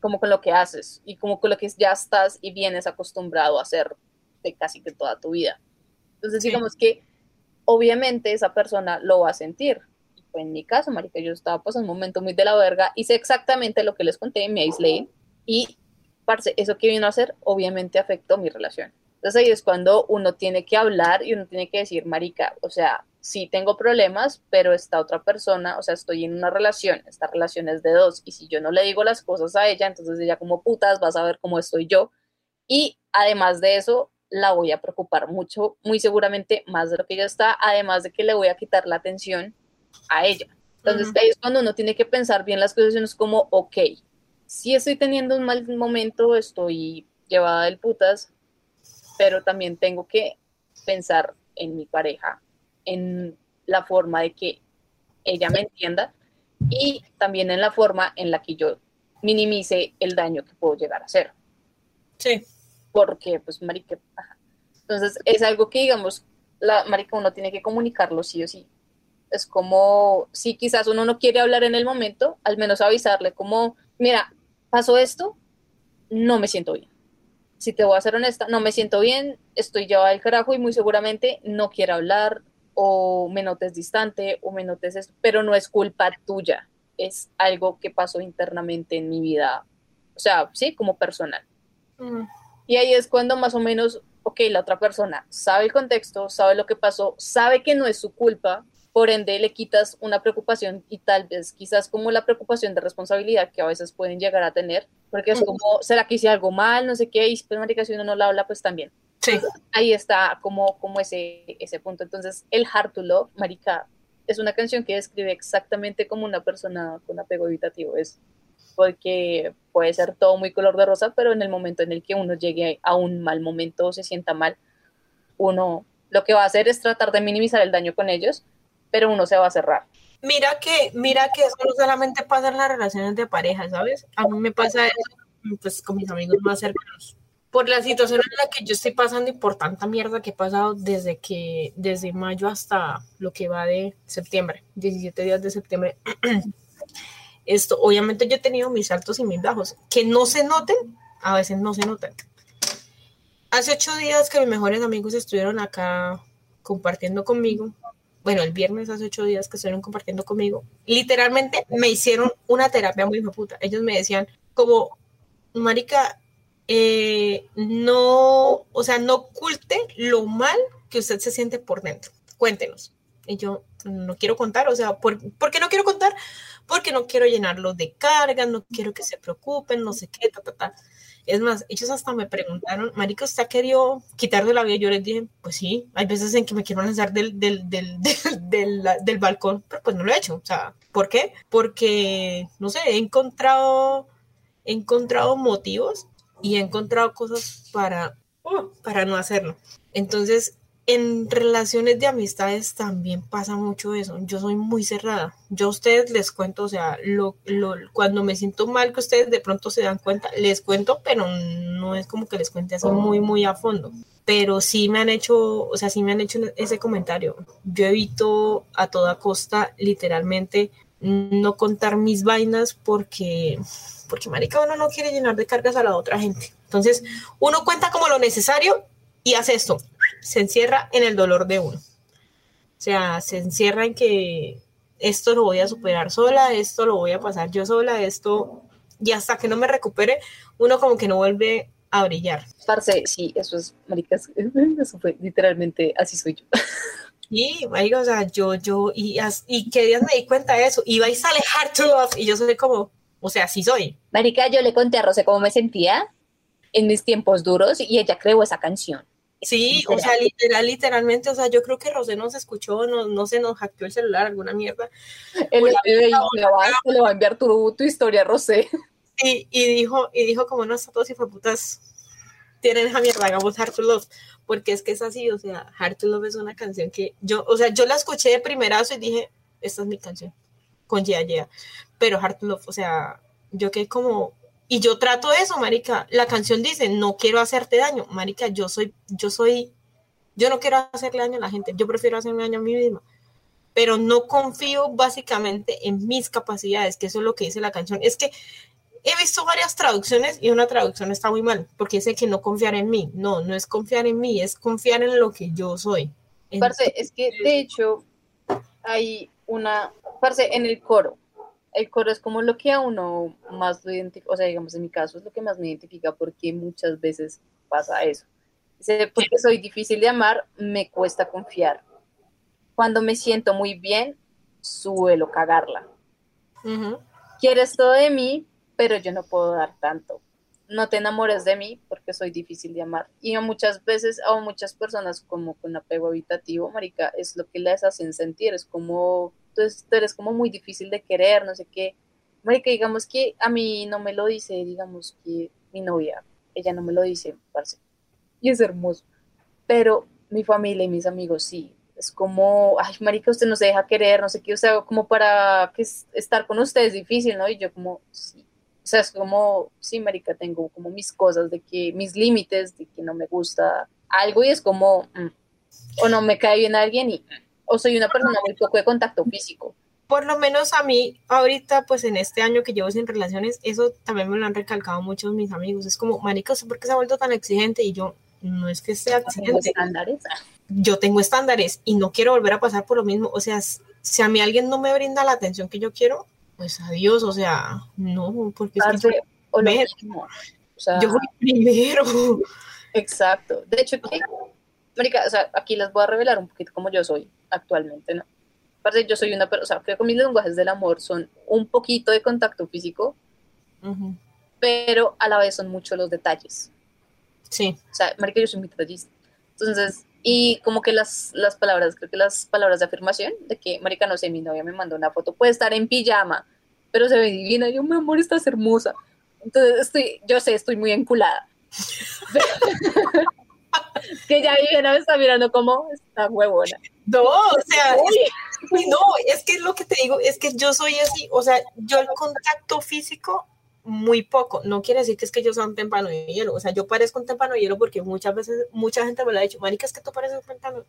como con lo que haces y como con lo que ya estás y vienes acostumbrado a hacer de casi que toda tu vida. Entonces, digamos que obviamente esa persona lo va a sentir. En mi caso, marica, yo estaba pues en un momento muy de la verga, hice exactamente lo que les conté, me aislé y, parce, eso que vino a hacer obviamente afectó mi relación. Entonces ahí es cuando uno tiene que hablar y uno tiene que decir, marica, o sea, sí tengo problemas, pero esta otra persona, o sea, estoy en una relación, esta relación es de dos, y si yo no le digo las cosas a ella, entonces ella como putas vas a ver cómo estoy yo. Y además de eso, la voy a preocupar mucho, muy seguramente más de lo que ya está, además de que le voy a quitar la atención a ella. Entonces ahí es cuando uno tiene que pensar bien las cosas, es como, ok, si estoy teniendo un mal momento, estoy llevada del putas, pero también tengo que pensar en mi pareja, en la forma de que ella me entienda y también en la forma en la que yo minimice el daño que puedo llegar a hacer. Sí porque pues marica, entonces es algo que digamos, la marica uno tiene que comunicarlo sí o sí. Es como si quizás uno no quiere hablar en el momento, al menos avisarle como, mira, pasó esto, no me siento bien. Si te voy a ser honesta, no me siento bien, estoy llevada al carajo y muy seguramente no quiero hablar o me notes distante o me notes esto, pero no es culpa tuya, es algo que pasó internamente en mi vida, o sea, sí, como personal. Y ahí es cuando más o menos, ok, la otra persona sabe el contexto, sabe lo que pasó, sabe que no es su culpa, por ende le quitas una preocupación y tal vez quizás como la preocupación de responsabilidad que a veces pueden llegar a tener, porque es como, ¿será que hice algo mal? No sé qué, y pues marica, si uno no la habla, pues también. Sí. ahí está como, como ese, ese punto. Entonces, el Hard to Love, marica, es una canción que describe exactamente como una persona con apego evitativo es porque puede ser todo muy color de rosa, pero en el momento en el que uno llegue a un mal momento o se sienta mal, uno lo que va a hacer es tratar de minimizar el daño con ellos, pero uno se va a cerrar. mira que, mira que eso no solamente pasa en las relaciones de pareja, ¿sabes? A mí me pasa eso, pues, con mis amigos más cercanos. Por la situación en la que yo estoy pasando y por tanta mierda que he pasado desde que, desde mayo hasta lo que va de septiembre, 17 días de septiembre. Esto, obviamente yo he tenido mis altos y mis bajos, que no se noten, a veces no se notan. Hace ocho días que mis mejores amigos estuvieron acá compartiendo conmigo, bueno, el viernes hace ocho días que estuvieron compartiendo conmigo, literalmente me hicieron una terapia muy puta. Ellos me decían como, marica, eh, no, o sea, no oculte lo mal que usted se siente por dentro. Cuéntenos. Y yo no quiero contar, o sea, ¿por, ¿por qué no quiero contar? Porque no quiero llenarlos de cargas, no quiero que se preocupen, no sé qué, ta, ta, ta. Es más, ellos hasta me preguntaron, Marica, ¿usted ha querido quitar de la vida? Yo les dije, pues sí, hay veces en que me quiero lanzar del, del, del, del, balcón, pero pues no lo he hecho. O sea, ¿por qué? Porque, no sé, he encontrado, he encontrado motivos y he encontrado cosas para, uh, para no hacerlo. Entonces, en relaciones de amistades también pasa mucho eso. Yo soy muy cerrada. Yo a ustedes les cuento, o sea, lo, lo, cuando me siento mal que ustedes de pronto se dan cuenta, les cuento, pero no es como que les cuente así muy, muy a fondo. Pero sí me han hecho, o sea, sí me han hecho ese comentario. Yo evito a toda costa, literalmente, no contar mis vainas porque, porque marica, uno no quiere llenar de cargas a la otra gente. Entonces, uno cuenta como lo necesario y hace esto se encierra en el dolor de uno. O sea, se encierra en que esto lo voy a superar sola, esto lo voy a pasar yo sola, esto, y hasta que no me recupere, uno como que no vuelve a brillar. Parce, sí, eso es, maricas, eso fue literalmente, así soy yo. Sí, marica, o sea, yo, yo, y, y que días me di cuenta de eso, y sale Hard to Love, y yo soy como, o sea, así soy. Marica, yo le conté a Rosé cómo me sentía en mis tiempos duros, y ella creó esa canción. Sí, o sea, literal, literalmente, o sea, yo creo que Rosé nos escuchó, no, no se nos hackeó el celular, alguna mierda. El, le, va, a enviar tu, tu historia a Rosé. Y, y, dijo, y dijo como no, todos y putas tienen esa mierda, hagamos Heart to Love, porque es que es así, o sea, Heart to Love es una canción que yo, o sea, yo la escuché de primerazo y dije, esta es mi canción, con Yeah Yeah, pero Heart to Love, o sea, yo que como, y yo trato eso, marica. La canción dice, no quiero hacerte daño. Marica, yo soy, yo soy, yo no quiero hacerle daño a la gente. Yo prefiero hacerme daño a mí misma. Pero no confío básicamente en mis capacidades, que eso es lo que dice la canción. Es que he visto varias traducciones y una traducción está muy mal, porque dice que no confiar en mí. No, no es confiar en mí, es confiar en lo que yo soy. Parce, es que de hecho hay una, parce, en el coro, el coro es como lo que a uno más lo identifica, o sea, digamos, en mi caso es lo que más me identifica porque muchas veces pasa eso. Porque soy difícil de amar, me cuesta confiar. Cuando me siento muy bien, suelo cagarla. Quieres todo de mí, pero yo no puedo dar tanto. No te enamores de mí porque soy difícil de amar. Y muchas veces, a muchas personas como con apego habitativo, marica, es lo que les hacen sentir, es como entonces tú eres como muy difícil de querer, no sé qué. que digamos que a mí no me lo dice, digamos que mi novia, ella no me lo dice, parce. Y es hermoso. Pero mi familia y mis amigos sí. Es como, ay, marica, usted no se deja querer, no sé qué, o sea, como para que estar con usted es difícil, ¿no? Y yo como, sí. O sea, es como, sí, marica, tengo como mis cosas de que, mis límites, de que no me gusta algo y es como, mm, o no me cae bien alguien y mm, o soy una persona muy poco de contacto físico. Por lo menos a mí, ahorita, pues en este año que llevo sin relaciones, eso también me lo han recalcado muchos mis amigos. Es como, marica, ¿por qué se ha vuelto tan exigente? Y yo, no es que sea exigente. estándares? Yo tengo estándares y no quiero volver a pasar por lo mismo. O sea, si a mí alguien no me brinda la atención que yo quiero, pues adiós, o sea, no, porque es que o, yo voy primero. Exacto. De hecho, Marica, o sea, aquí les voy a revelar un poquito cómo yo soy actualmente, ¿no? Aparte, yo soy una persona, o sea, creo que mis lenguajes del amor son un poquito de contacto físico, pero a la vez son muchos los detalles. Sí. O sea, Marica, yo soy muy detallista. Entonces, y como que las, las palabras, creo que las palabras de afirmación, de que, Marica, no sé, mi novia me mandó una foto, puede estar en pijama, pero se ve divina, yo, mi amor, estás hermosa. Entonces, estoy, yo sé, estoy muy enculada. que ya Viviana me está mirando como esta huevona. No, o sea, no, es que lo que te digo, es que yo soy así, o sea, yo el contacto físico muy poco. No quiere decir que es que yo sea un témpano de hielo. O sea, yo parezco un témpano de hielo porque muchas veces, mucha gente me lo ha dicho, Marica, es que tú pareces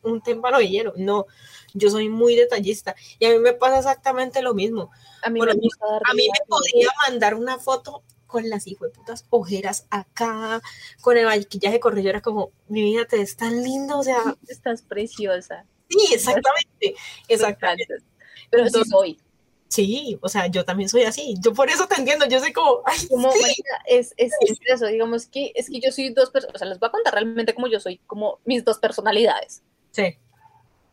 un témpano, de hielo. No, yo soy muy detallista. Y a mí me pasa exactamente lo mismo. A mí, me, a mí me podía mandar una foto con las putas ojeras acá, con el maquillaje corrido, era como, mi vida te ves tan linda, o sea. Estás preciosa. Sí, exactamente, exactamente. Pero sí soy. Sí, o sea, yo también soy así. Yo por eso te entiendo. Yo soy como, ay, como es, es, eso. Digamos que es que yo soy dos personas. O sea, les voy a contar realmente como yo soy, como mis dos personalidades. Sí.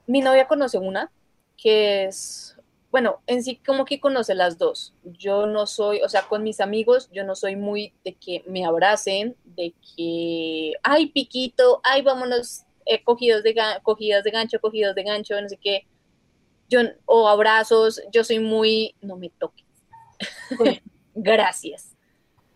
Mi novia conoce una que es, bueno, en sí como que conoce las dos. Yo no soy, o sea, con mis amigos, yo no soy muy de que me abracen, de que, ay, piquito, ay, vámonos, eh, cogidos de cogidas de gancho, cogidos de gancho, no sé qué yo, o abrazos, yo soy muy, no me toques. Gracias.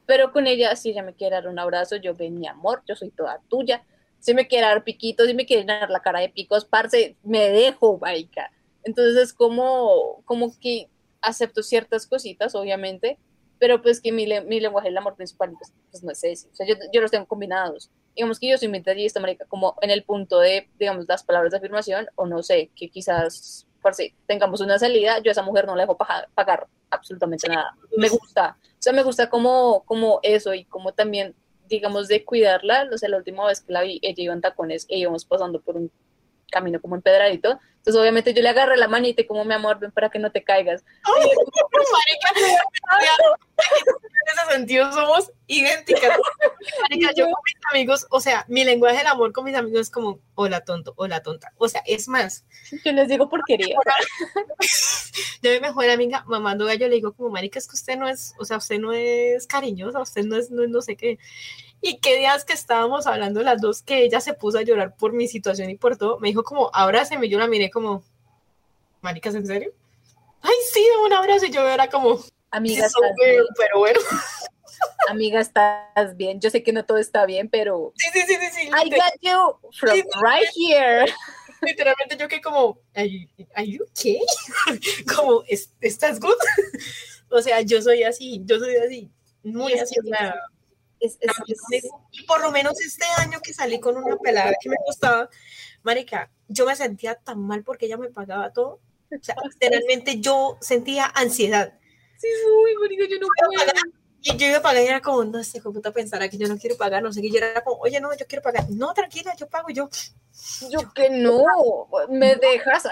Pero con ella, si ella me quiere dar un abrazo, yo ven mi amor, yo soy toda tuya. Si me quiere dar piquitos, si me quiere dar la cara de picos, parce, me dejo, baica. Entonces es como, como que acepto ciertas cositas, obviamente, pero pues que mi, mi lenguaje del amor principal pues, pues, no es ese. O sea, yo, yo, los tengo combinados. Digamos que yo soy esta marica, como en el punto de, digamos, las palabras de afirmación, o no sé, que quizás por si tengamos una salida, yo a esa mujer no le dejo pagar, absolutamente nada. Me gusta, o sea, me gusta como, como eso y como también, digamos, de cuidarla. O sea, la última vez que la vi, ella iba en tacones e íbamos pasando por un camino como empedradito. Entonces, obviamente, yo le agarré la manita y como, mi amor, ven para que no te caigas. en ese sentido somos idénticas. Marica, yo con mis amigos, o sea, mi lenguaje del amor con mis amigos es como, hola tonto, hola tonta. O sea, es más. Yo les digo porquería. Yo mi mejor amiga, mamando gallo, le digo como, marica, es que usted no es, o sea, usted no es cariñosa, usted no es, no, es no sé qué. Y qué días que estábamos hablando las dos, que ella se puso a llorar por mi situación y por todo, me dijo como, abrázame, yo la miré como, maricas, ¿en serio? Ay, sí, un abrazo, y yo era como, amiga, pero bueno. Amiga, estás bien. Yo sé que no todo está bien, pero. Sí, sí, sí, sí. sí I got you from right here. Literalmente yo que como, ¿are you, okay? como, ¿estás good? o sea, yo soy así, yo soy así, muy así. Es, y por lo menos este año que salí con una pelada que me gustaba, marica, yo me sentía tan mal porque ella me pagaba todo. O sea, literalmente yo sentía ansiedad. Sí, uy, marica, yo no puedo. Y yo iba a pagar y era como, no sé, como puta pensará que yo no quiero pagar, no sé qué. Yo era como, oye, no, yo quiero pagar. No, tranquila, yo pago. yo, yo que no, me dejas.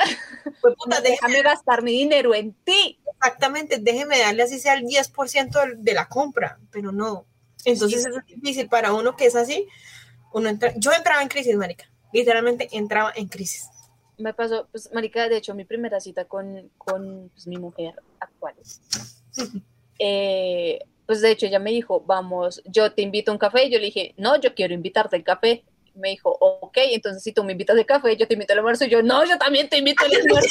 Pues puta, déjame gastar mi dinero en ti. Exactamente, déjeme darle así sea el 10% de la compra, pero no. Entonces es difícil para uno que es así. Uno entra, yo entraba en crisis, marica. Literalmente entraba en crisis. Me pasó, pues, marica, de hecho, mi primera cita con, con pues, mi mujer actual. eh, pues de hecho ella me dijo, vamos, yo te invito a un café, y yo le dije, no, yo quiero invitarte al café. Me dijo, ok, entonces si tú me invitas al café, yo te invito al almuerzo, y yo, no, yo también te invito al almuerzo.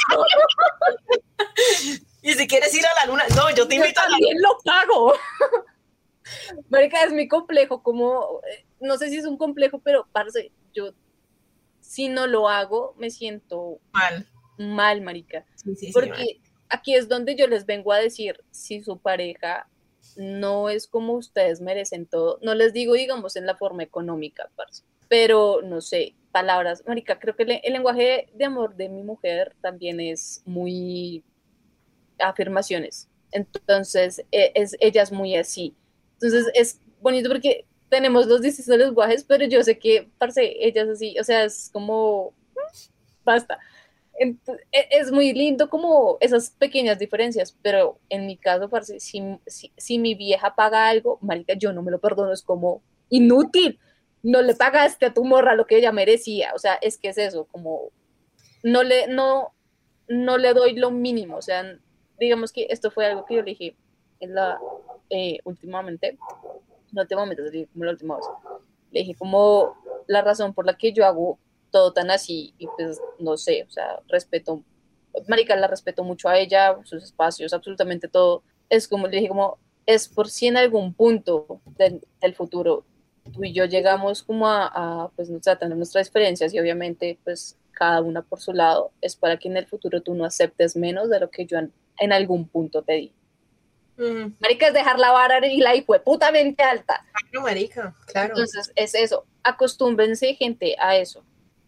y si quieres ir a la luna, no, yo te invito yo también lo pago. Marica, es mi complejo, como, eh, no sé si es un complejo, pero, parce, yo, si no lo hago, me siento mal. Mal, marica. Porque aquí es donde yo les vengo a decir, si su pareja no es como ustedes merecen todo. No les digo, digamos, en la forma económica, pero no sé, palabras. Marica, creo que el, lenguaje de amor de mi mujer también es muy afirmaciones. Entonces, e, es, ella es muy así. Entonces, es bonito porque tenemos los distintos lenguajes, pero yo sé que, parce, ella es así. O sea, es como, basta. E, es muy lindo como esas pequeñas diferencias, pero en mi caso, parce, si, si, mi vieja paga algo, marica, yo no me lo perdono, es como inútil, no le pagaste a tu morra lo que ella merecía, o sea, es que es eso, como no le, no, no le doy lo mínimo, o sea, digamos que esto fue algo que yo le dije en la, eh, últimamente, no últimamente, como la última vez, le dije como la razón por la que yo hago todo tan así y pues no sé, o sea, respeto, Marica la respeto mucho a ella, sus espacios, absolutamente todo. Es como le dije, como es por si en algún punto del, futuro tú y yo llegamos como a, a pues, nos tener nuestras experiencias y obviamente, pues, cada una por su lado, es para que en el futuro tú no aceptes menos de lo que yo en, en algún punto te di. Mm, Marica, es dejar la vara y la hijo putamente alta. claro, marica, claro. Entonces, es eso. Acostúmbrense, gente, a eso.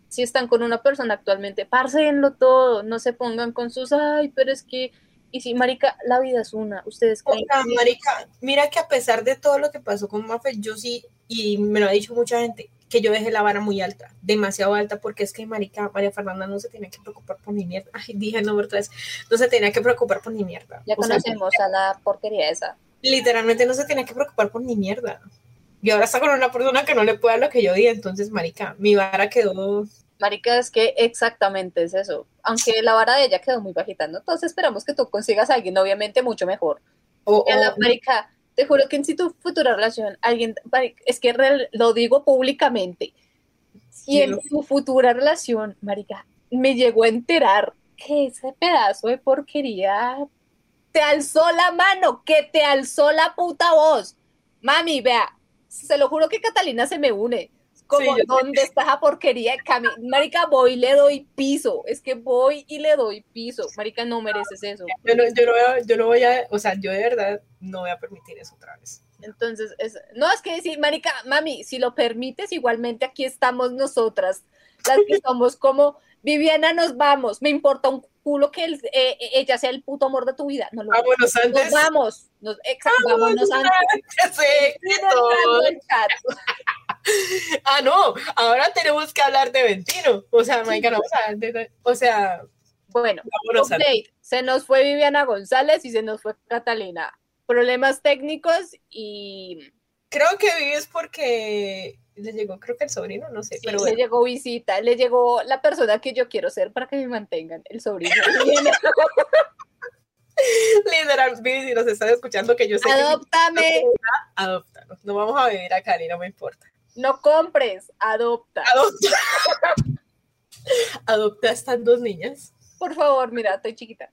Si están con una persona actualmente, pársenlo todo. No se pongan con sus, ay, pero es que. Y si, Marica, la vida es una. Ustedes O creen sea, marica, mira que a pesar de todo lo que pasó con Mafe, yo sí, y me lo ha dicho mucha gente, que yo dejé la vara muy alta, demasiado alta, porque es que marica, María Fernanda no se tenía que preocupar por ni mierda. Ay, dije nombre otra vez, no se tenía que preocupar por ni mierda. Ya O sea, conocemos a la porquería esa. literalmente no se tenía que preocupar por ni mierda. Y ahora está con una persona que no le puede dar lo que yo di, entonces, marica, mi vara quedó... Marica, es que exactamente es eso. Aunque la vara de ella quedó muy bajita, ¿no? Entonces esperamos que tú consigas a alguien, obviamente, mucho mejor. o- Y a la marica, te juro que en si tu futura relación, alguien, es que lo digo públicamente, si en tu futura relación, marica, me llegó a enterar que ese pedazo de porquería te alzó la mano, que te alzó la puta voz. Mami, vea, se lo juro que Catalina se me une. Como, Sí. ¿dónde está esa porquería? Cami- Marica, voy y le doy piso. Es que voy y le doy piso. Marica, no mereces eso. yo, no, yo, no voy a, yo no voy a, o sea, yo de verdad no voy a permitir eso otra vez. Entonces, es, no es que decir, marica, mami, si lo permites, igualmente aquí estamos nosotras, las que somos como, Viviana, nos vamos, me importa un culo que eh, eh, ella sea el puto amor de tu vida, no lo Vámonos nos antes. vamos, nos, exacto, vámonos antes. Sí, Ah, no, ahora tenemos que hablar de Ventino. O sea, marica, no, o sea, de- o sea, Bueno, update, se nos fue Viviana González y se nos fue Catalina. Problemas técnicos y Creo que vives porque le llegó, creo que el sobrino, no sé, sí, pero le bueno. llegó visita, le llegó la persona que yo quiero ser para que me mantengan, el sobrino. Literal, Vivi, si nos están escuchando, que yo sé Adóptame. que. No vamos a vivir acá, ni no me importa. No compres, adopta. Adopta. Adopta a estas dos niñas. Por favor, mira, estoy chiquita.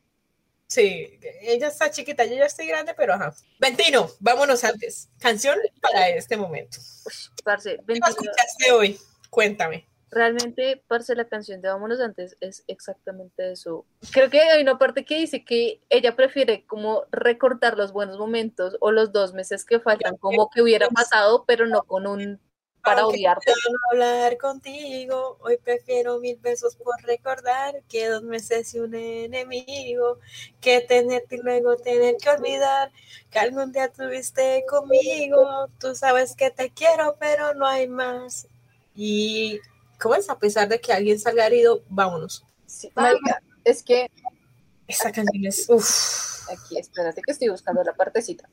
Sí, ella está chiquita, yo ya estoy grande, pero ajá. Ventino, vámonos antes. Canción para este momento. Parce, ¿Qué escuchaste hoy? Cuéntame. Realmente, parce, la canción de Vámonos antes es exactamente eso. Creo que hay una parte que dice que ella prefiere como recortar los buenos momentos o los dos meses que faltan, como que hubiera pasado, pero no con un para Aunque odiarte. hablar contigo, hoy prefiero mil besos por recordar que dos meses y un enemigo, que tenerte y luego tener que olvidar que algún día tuviste conmigo, tú sabes que te quiero, pero no hay más. Y, ¿cómo es? A pesar de que alguien salga herido, vámonos. Sí, marica, es que Esa canción es, uff. aquí, espérate que estoy buscando la partecita.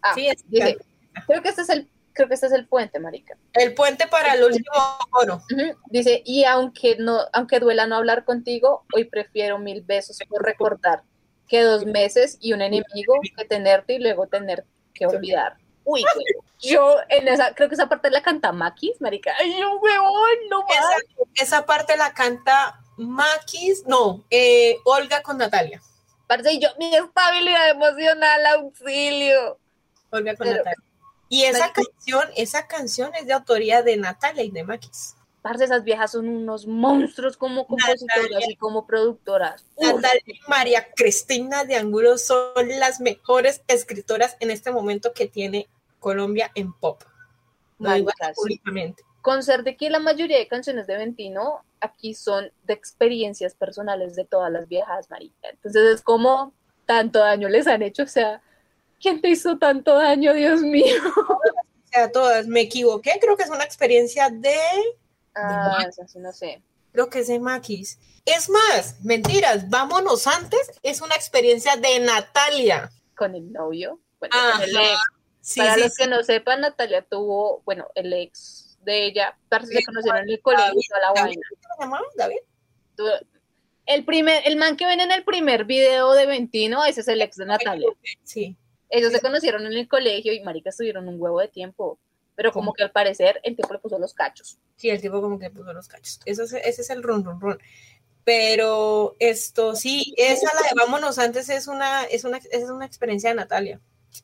Ah, Sí, es- dice, creo que este es el, creo que este es el puente, marica. El puente para el último coro. Dice, y aunque no, aunque duela no hablar contigo, hoy prefiero mil besos por recordar que dos meses y un enemigo que tenerte y luego tener que olvidar. Uy, güey, yo en esa, creo que esa parte la canta Maquis, marica. Ay, yo, huevón, no más. Esa, esa parte la canta Maquis, no, eh, Olga con Natalia. Parce, y yo, mi estabilidad emocional, auxilio. Olga con Pero- Natalia. Y esa Marica- canción, esa canción es de autoría de Natalia y de Maquis. Parce, esas viejas son unos monstruos como compositoras Natalia. y como productoras. Natalia y María Cristina de Angulo son las mejores escritoras en este momento que tiene Colombia en pop. Lo digo públicamente. con ser de que la mayoría de canciones de Ventino aquí son de experiencias personales de todas las viejas, marica. Entonces es como tanto daño les han hecho, o sea, ¿quién te hizo tanto daño, Dios mío? O sea, todas, me equivoqué, creo que es una experiencia de, Ah, eso sí, no sé. creo que es de Maquis. Es más, mentiras, vámonos antes, es una experiencia de Natalia. Con el novio, bueno, Ajá. con el ex. Sí, Para sí, los sí. que no sepan, Natalia tuvo, bueno, el ex de ella, parce, se conocieron en el colegio la David. David. El primer, el man que ven en el primer video de Ventino, ese es el ex de Natalia. Sí. Ellos se conocieron en el colegio y marica estuvieron un huevo de tiempo, pero como ¿Cómo? que al parecer el tipo le puso los cachos. Sí, el tipo como que puso los cachos. Eso es- ese es el run, run, run. Pero esto sí, esa la de vámonos antes es una, es una, es una experiencia de Natalia.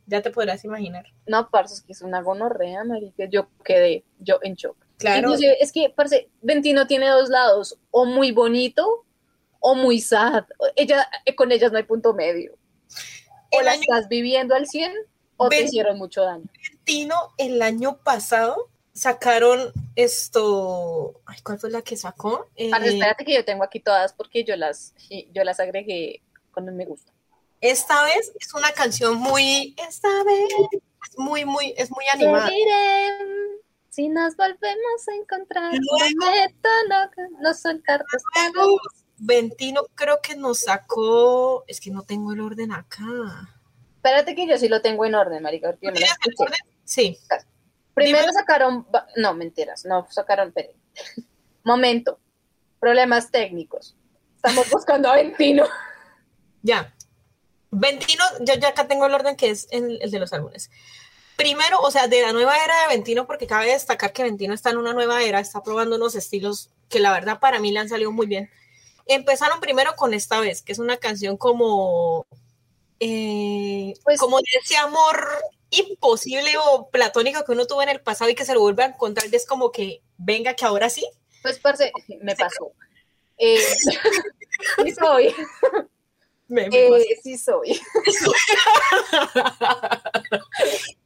Ya te podrás imaginar. No, parce, es que es una gonorrea, marica. Yo quedé, yo en shock. Claro. Inclusive, es que, parce, Ventino tiene dos lados, o muy bonito o muy sad. Ella, con ellas no hay punto medio. O la estás viviendo al 100 o te hicieron mucho daño. Tino el año pasado sacaron esto. Ay, ¿cuál fue la que sacó? Eh, Parce, espérate que yo tengo aquí todas porque yo las, yo las agregué con un me gusta. esta vez es una canción muy. Esta vez es muy, muy, es muy animada. Seguiré, si nos volvemos a encontrar, Luego- prometo no, no soltar tus Ventino creo que nos sacó. Es que no tengo el orden acá. Espérate que yo sí lo tengo en orden, marica, ¿Tienes el orden? Sí. Primero Dime. sacaron, no, mentiras, no sacaron, espere. Momento, problemas técnicos. Estamos buscando a Ventino. Ya. Ventino, yo ya acá tengo el orden que es el, el de los álbumes. Primero, o sea, de la nueva era de Ventino, porque cabe destacar que Ventino está en una nueva era, está probando unos estilos que la verdad para mí le han salido muy bien. Empezaron primero con esta vez, que es una canción como, eh, Pues- como de ese amor imposible o platónico que uno tuvo en el pasado y que se lo vuelve a encontrar, y es como que venga que ahora sí. Pues, parce, me pasó. Eh, sí soy, Me- me eh, sí soy.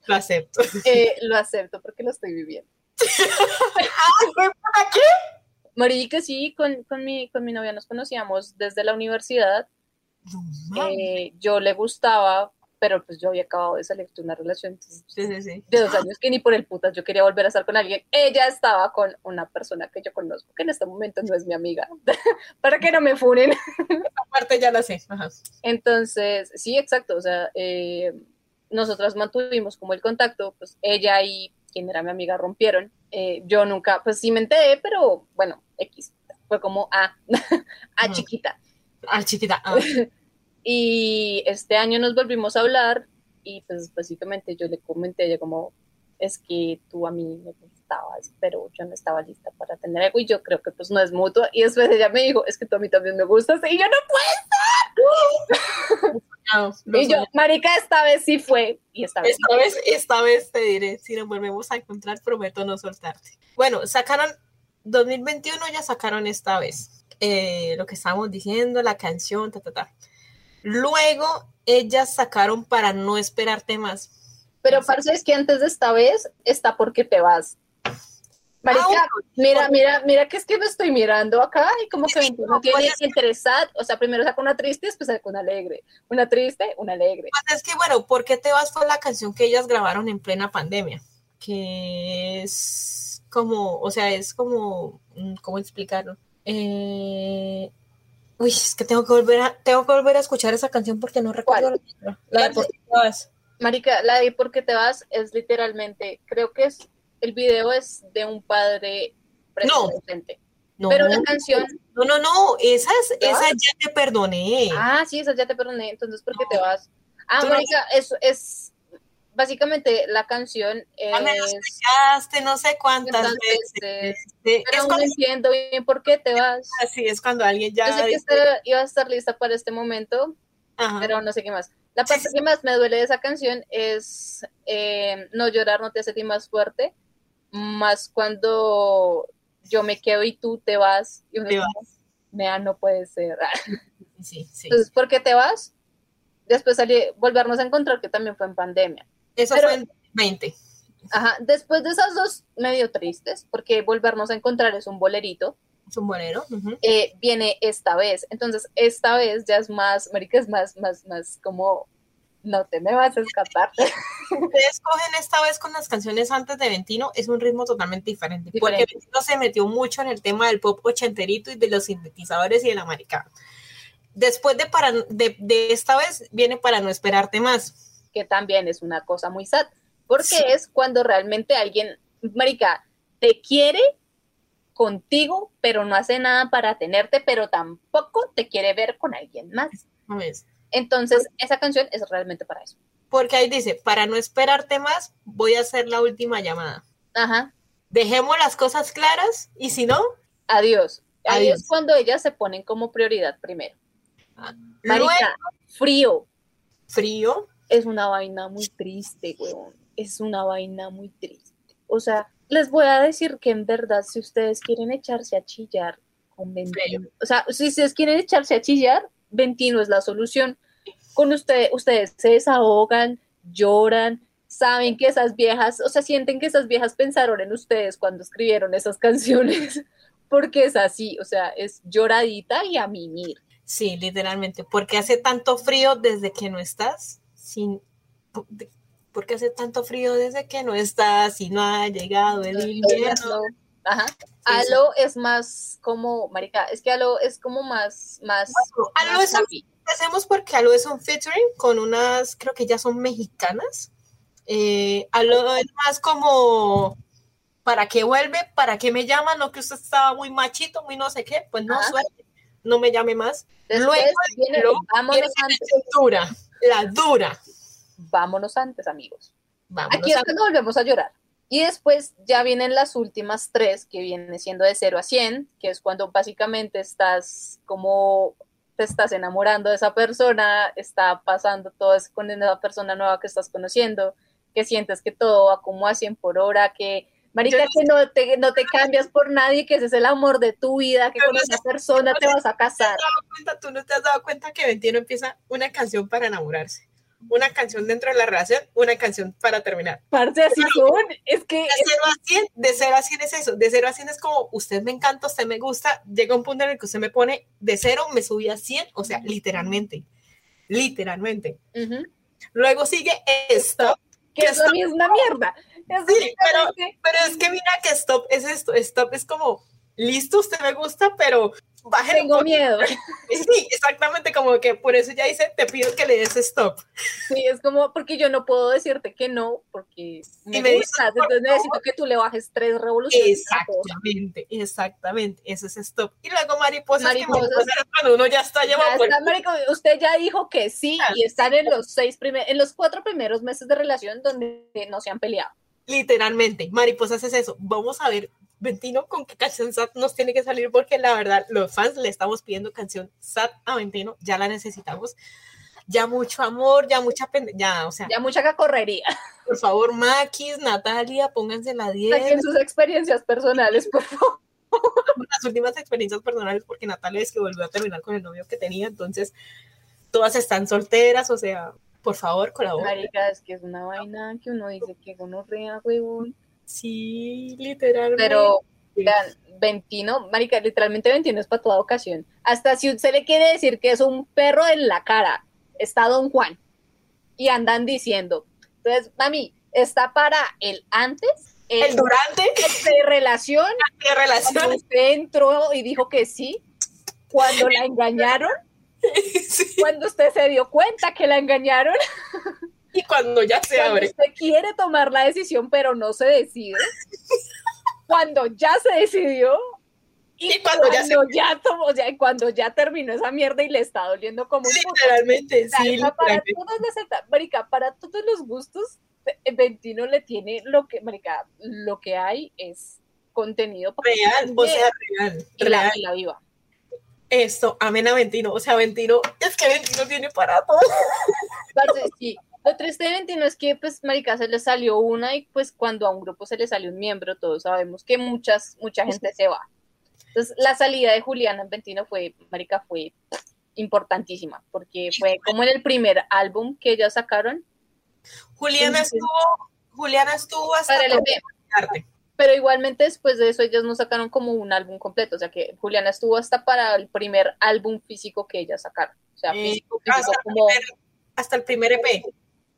lo acepto. Eh, lo acepto porque lo estoy viviendo. ¿Para qué? Marica, sí, con, con, mi, con mi novia nos conocíamos desde la universidad. No. Eh, yo le gustaba, pero pues yo había acabado de salir de una relación entonces, sí, sí, sí. de dos años que ni por el putas yo quería volver a estar con alguien. Ella estaba con una persona que yo conozco, que en este momento no es mi amiga, para que no me funen. Aparte ya la sé. Ajá. Entonces, sí, exacto, o sea, eh, nosotras mantuvimos como el contacto, pues ella y quien era mi amiga rompieron. Eh, yo nunca, pues sí me enteré, pero bueno, X, fue como A, A Ujú. chiquita. Ah, chiquita. ah. Y este año nos volvimos a hablar y pues básicamente yo le comenté a ella como, es que tú a mí me gustabas, pero yo no estaba lista para tener algo y yo creo que pues no es mutuo. Y después ella me dijo, es que tú a mí también me gustas y yo no No, no y yo, marica, esta vez sí fue. Y esta vez. esta vez, esta vez te diré, si nos volvemos a encontrar, prometo no soltarte. Bueno, sacaron 2021, ya sacaron esta vez eh, lo que estábamos diciendo, la canción, ta, ta, ta. Luego, ellas sacaron para no esperarte más. Pero parce, es que antes de esta vez está porque te vas. Marica, Ah, mira, mira, mira que es que me estoy mirando acá y como que no tiene puedes- interesad. O sea, primero saca una triste, después saca una alegre. Una triste, una alegre. Pues es que, bueno, ¿por qué te vas? Fue la canción que ellas grabaron en plena pandemia, que es como, o sea, es como, mm, ¿cómo explicarlo? Eh, uy, es que tengo que volver a, tengo que volver a escuchar esa canción porque no recuerdo la letra. La de ¿Cuál? ¿Por qué te vas? Marica, la de ¿Por qué te vas? es literalmente, creo que es, el video es de un padre No. presente. No, Pero la canción, no, no, no, esa es, esa ya te perdoné. ah, sí, esa ya te perdoné, entonces ¿por qué te No. vas? Ah, Tú no- eso es, básicamente la canción Ya me lo es... explicaste no sé cuántas veces. veces, Sí, Pero es no cuando, entiendo bien por qué te vas. así es cuando alguien ya Yo sé que dice, iba a estar lista para este momento, ajá. pero no sé qué más. La Sí, parte sí. que más me duele de esa canción es eh, no llorar no te hace ti más fuerte, más cuando yo me quedo y tú te vas y uno Te "Nea, no puede ser. sí, sí. Entonces, ¿por qué te vas? Después salí, volvernos a encontrar, que también fue en pandemia. Eso pero- fue en 20. Ajá, después de esas dos medio tristes, porque volvernos a encontrar es un bolerito, Es un bolero. eh, viene esta vez. Entonces, esta vez ya es más, marica, es más, más, más como, no te me vas a escapar. Ustedes cogen esta vez con las canciones antes de Ventino, es un ritmo totalmente diferente, porque. Ventino se metió mucho en el tema del pop ochenterito y de los sintetizadores y de la americana. Después de, para, de, de esta vez, viene para no esperarte más. que también es una cosa muy sad, porque Sí. es cuando realmente alguien, marica, te quiere contigo, pero no hace nada para tenerte, pero tampoco te quiere ver con alguien más. ¿no ves? Entonces, esa canción es realmente para eso. Porque ahí dice, para no esperarte más, voy a hacer la última llamada. Ajá, Dejemos las cosas claras y si no, adiós. Adiós. cuando ellas se ponen como prioridad primero. luego Marica, frío. frío. es una vaina muy triste, weón. Es una vaina muy triste. O sea, les voy a decir que en verdad, si ustedes quieren echarse a chillar con Ventino, o sea, si ustedes quieren echarse a chillar, Ventino es la solución. Con ustedes, ustedes se desahogan, lloran, saben que esas viejas, o sea, sienten que esas viejas pensaron en ustedes cuando escribieron esas canciones, porque es así, o sea, es lloradita y a mimir. Sí, literalmente, porque hace tanto frío desde que no estás, sin, porque hace tanto frío desde que no estás y no ha llegado el invierno. Ajá. Alo es más como, marica, es que Alo es como más, más. Alo es un, hacemos porque Alo es un featuring con unas, creo que ya son mexicanas. Eh, Alo es más como, ¿para qué vuelve? ¿Para qué me llama? No que usted estaba muy machito, muy no sé qué, pues no, suerte, no me llame más. Luego viene, vámonos antes. dura, la dura. Vámonos antes, amigos. Aquí es cuando volvemos a llorar. Y después ya vienen las últimas tres, que vienen siendo de 0 a 100, que es cuando básicamente estás como te estás enamorando de esa persona, está pasando todo eso con esa persona nueva que estás conociendo, que sientes que todo va como a 100 por hora, que Marica, que no te, no te cambias por nadie, que ese es el amor de tu vida, que con esa persona te vas a casar. Tú no te has dado cuenta que Ventino empieza una canción para enamorarse una canción dentro de la relación, una canción para terminar. Parce, así son, es que... De 0 a 100, de 0 a 100 es eso, de 0 a 100 es como, usted me encanta, usted me gusta, llega un punto en el que usted me pone de 0, me subí a 100, o sea, literalmente, literalmente. Luego sigue Stop. Que, es la misma mierda. sí, pero, pero es que mira que Stop es esto, Stop es como, listo, usted me gusta, pero tengo miedo. Sí, exactamente, como que por eso ya dice, te pido que le des stop. Sí, es como, porque yo no puedo decirte que no, porque me, me gustas, entonces necesito que tú le bajes tres revoluciones. Exactamente, exactamente, eso es stop. Y luego mariposas, mariposas que cuando uno ya está llevado. usted ya dijo que sí, y están en los seis primeros, en los cuatro primeros meses de relación donde no se han peleado. Literalmente, mariposas es eso. Vamos a ver Ventino, ¿con qué canción SAT nos tiene que salir? Porque la verdad, los fans le estamos pidiendo canción SAT a Ventino, ya la necesitamos. Ya mucho amor, ya mucha ya, o sea. Ya mucha cacorrería. Por favor, Maquis, Natalia, pónganse la 10. en sus experiencias personales, por favor. Las últimas experiencias personales, porque Natalia es que volvió a terminar con el novio que tenía, entonces todas están solteras, o sea, por favor, colabora. Marica, es que es una vaina que uno dice que uno rea, huevón. Sí, literalmente. Pero, vean, Ventino, marica, literalmente Ventino es para toda ocasión. Hasta si usted le quiere decir que es un perro en la cara, está Don Juan. Y andan diciendo. Entonces, mami, está para el antes, el, durante, de relación. De relación. usted entró y dijo que sí, cuando la engañaron. Cuando usted se dio cuenta que la engañaron. Y cuando ya se cuando abre. Usted quiere tomar la decisión, pero no se decide. cuando ya se decidió. Y, cuando, ya, se... ya tomó, ya, cuando ya terminó esa mierda y le está doliendo como un Literalmente, sí. Para, todos marica, para todos los gustos, Ventino le tiene lo que, marica, lo que hay es contenido real, o sea, real, y real. La, la viva. Esto, amén a Ventino, o sea, Ventino, es que Ventino tiene para todo. sí, lo triste de Ventino es que, pues, marica, se le salió una y, pues, cuando a un grupo se le sale un miembro, todos sabemos que muchas, mucha gente se va. Entonces, la salida de Juliana en Ventino fue, marica, fue importantísima, porque fue como en el primer álbum que ellas sacaron. Juliana estuvo, Juliana estuvo hasta para el EP. Pero igualmente después de eso ellas no sacaron como un álbum completo, o sea que Juliana estuvo hasta para el primer álbum físico que ellas sacaron. O sea, físico, físico como... hasta el primer EP.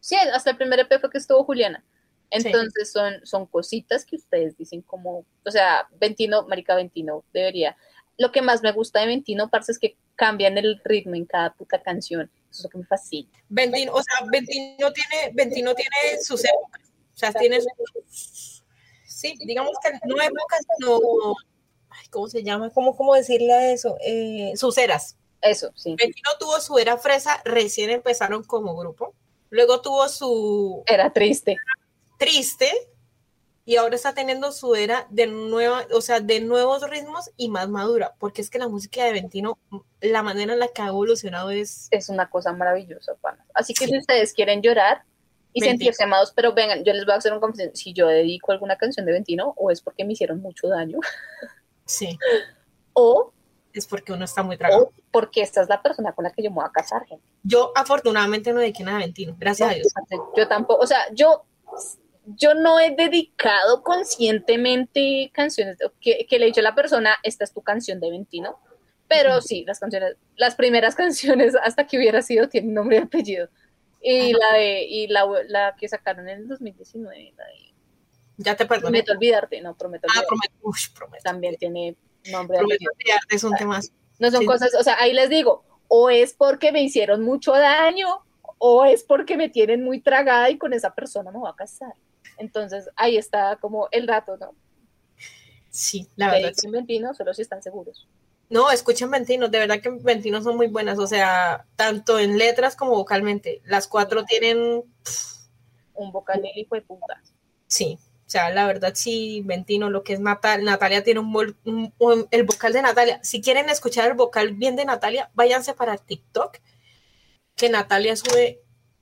Sí, hasta el primer EP fue que estuvo Juliana. Entonces son, son cositas que ustedes dicen como, o sea, Ventino, Marica Ventino, debería. Lo que más me gusta de Ventino, parce, es que cambian el ritmo en cada puta canción. Eso es lo que me fascina. Ventino, o sea, Ventino tiene, Ventino tiene sus épocas. O sea, tiene sus, sí, digamos que no épocas, no, ¿cómo se llama? ¿Cómo, cómo decirle a eso? Eh, sus eras. Eso, sí. Ventino tuvo su era fresa, recién empezaron como grupo Luego tuvo su... Era triste. Triste. y ahora está teniendo su era de nueva, o sea, de nuevos ritmos y más madura, porque es que la música de Ventino, la manera en la que ha evolucionado es... Es una cosa maravillosa, pana. Así que si ustedes quieren llorar y sentirse amados, pero vengan, yo les voy a hacer un confesión, si yo dedico alguna canción de Ventino, o es porque me hicieron mucho daño, Sí, o, es porque uno está muy tragado. porque esta es la persona con la que yo me voy a casar, gente. Yo afortunadamente no dediqué nada a Ventino, gracias a Dios. Yo tampoco, o sea, yo, yo no he dedicado conscientemente canciones que, que le he dicho a la persona, esta es tu canción de Ventino, pero sí, las canciones, las primeras canciones hasta que hubiera sido tienen nombre y apellido. Y la de, y la, la que sacaron en el 2019, la de Ya te perdoné. Prometo olvidarte, no, prometo Ah, olvidarte, prometo, ush, prometo. también tiene y un tema. No son Sí. cosas, o sea, ahí les digo, o es porque me hicieron mucho daño, o es porque me tienen muy tragada y con esa persona me voy a casar. Entonces, ahí está como el dato, ¿no? Sí, la verdad. Dediquen Ventino solo si están seguros. No, escuchen Ventino, de verdad que Ventino son muy buenas, o sea, tanto en letras como vocalmente. Las cuatro tienen, Un vocal hijo de puta. sí, o sea, la verdad sí, Ventino, lo que es Natal, Natalia tiene un, vol- un- un- el vocal de Natalia. Si quieren escuchar el vocal bien de Natalia, váyanse para TikTok, que Natalia sube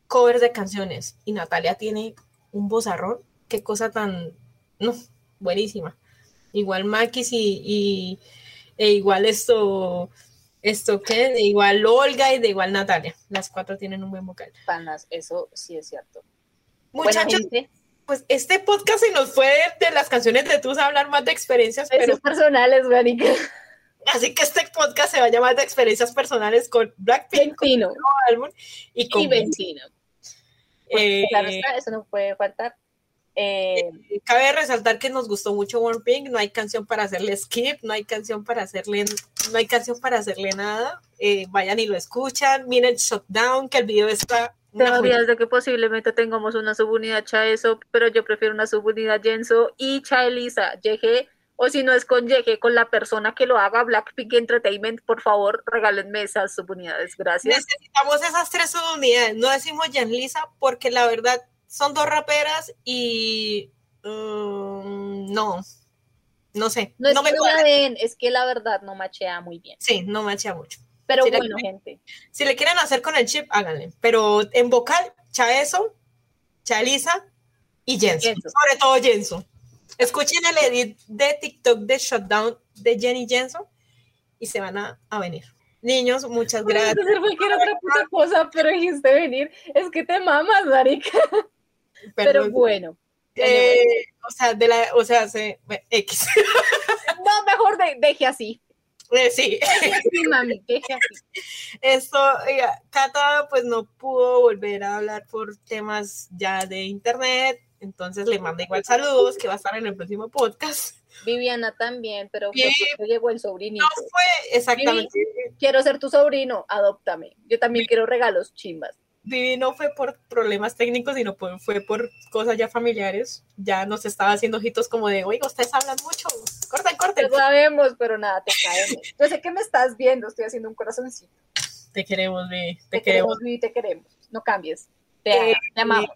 covers de canciones y Natalia tiene un vozarrón, qué cosa tan, no, buenísima. Igual Maquis y, y- e igual esto, esto qué, de igual Olga y de igual Natalia. Las cuatro tienen un buen vocal. Panas, eso sí es cierto. Buena Muchachos, gente, pues este podcast se nos fue de las canciones de Tus a hablar más de experiencias, pero personales, así que este podcast se va a llamar de experiencias personales con Blackpink, con el álbum y con y Ventino. Pues, Eh, claro está, eso no puede faltar. Eh, Cabe resaltar que nos gustó mucho One Pink, no hay canción para hacerle skip, no hay canción para hacerle, no hay canción para hacerle nada. Eh, vayan y lo escuchan, miren Shutdown, que el video está Teorías de que posiblemente tengamos una subunidad Chaeso, pero yo prefiero una subunidad Jenso y Chaelisa, YG, o si no es con YG, con la persona que lo haga, Blackpink Entertainment, por favor, regálenme esas subunidades, gracias. Necesitamos esas tres unidades, no decimos Jan Lisa porque la verdad son dos raperas y um, no, no sé, No es me que la es que la verdad no machea muy bien. Sí, no me echa mucho. Pero la- bueno, gente, Si le quieren hacer con el chip, háganle. Pero en vocal, Chaeso, Chalisa y Jenso. Jenso. Sobre todo Jenso. Escuchen el edit de TikTok de Shutdown de Jenny Jenso y se van a, a venir. Niños, muchas gracias. hacer cualquier otra puta cosa, pero dijiste venir, es que te mamas, marica. Pero bueno, Eh, o sea, de la, o sea, se, X. no, mejor de- deje así. Eh, sí, mami, así. esto, oiga, Cata pues no pudo volver a hablar por temas ya de internet, entonces le manda igual saludos, que va a estar en el próximo podcast. Viviana también, pero fue llegó el sobrinito. No fue exactamente, Quiero ser tu sobrino, adóptame. Yo también quiero regalos chimbas. Vivi no fue por problemas técnicos, sino por- fue por cosas ya familiares. Ya nos estaba haciendo ojitos como de, oiga, ustedes hablan mucho, corten, Lo sabemos, pero nada, te caemos. Yo sé que me estás viendo, estoy haciendo un corazoncito. Te queremos, Vivi, Te, te queremos. Vivi, te queremos. No cambies. Te, Eh, te amamos.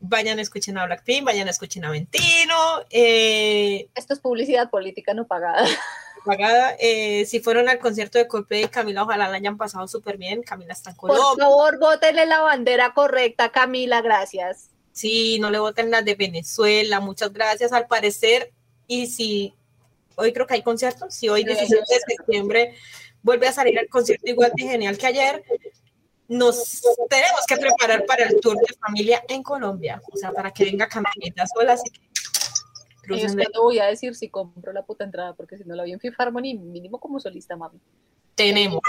Vayan, escuchen a Blackpink, vayan, escuchen a Ventino. Eh, Esto es publicidad política no pagada. pagada. Eh, si fueron al concierto de Coldplay y Camila, ojalá la hayan pasado súper bien. Camila está en Por Colombia. favor, bótenle la bandera correcta, Camila, gracias. Sí, no le voten las de Venezuela. Muchas gracias. Al parecer, y si hoy creo que hay conciertos, si hoy Sí, hay 17 de septiembre vuelve a salir el concierto igual de genial que ayer, nos tenemos que preparar para el tour de familia en Colombia. O sea, para que venga Camilita sola. Así que Yo crúcenle. te voy a decir si compro la puta entrada, porque si no la vi en Fifth Harmony, mínimo como solista, mami. tenemos,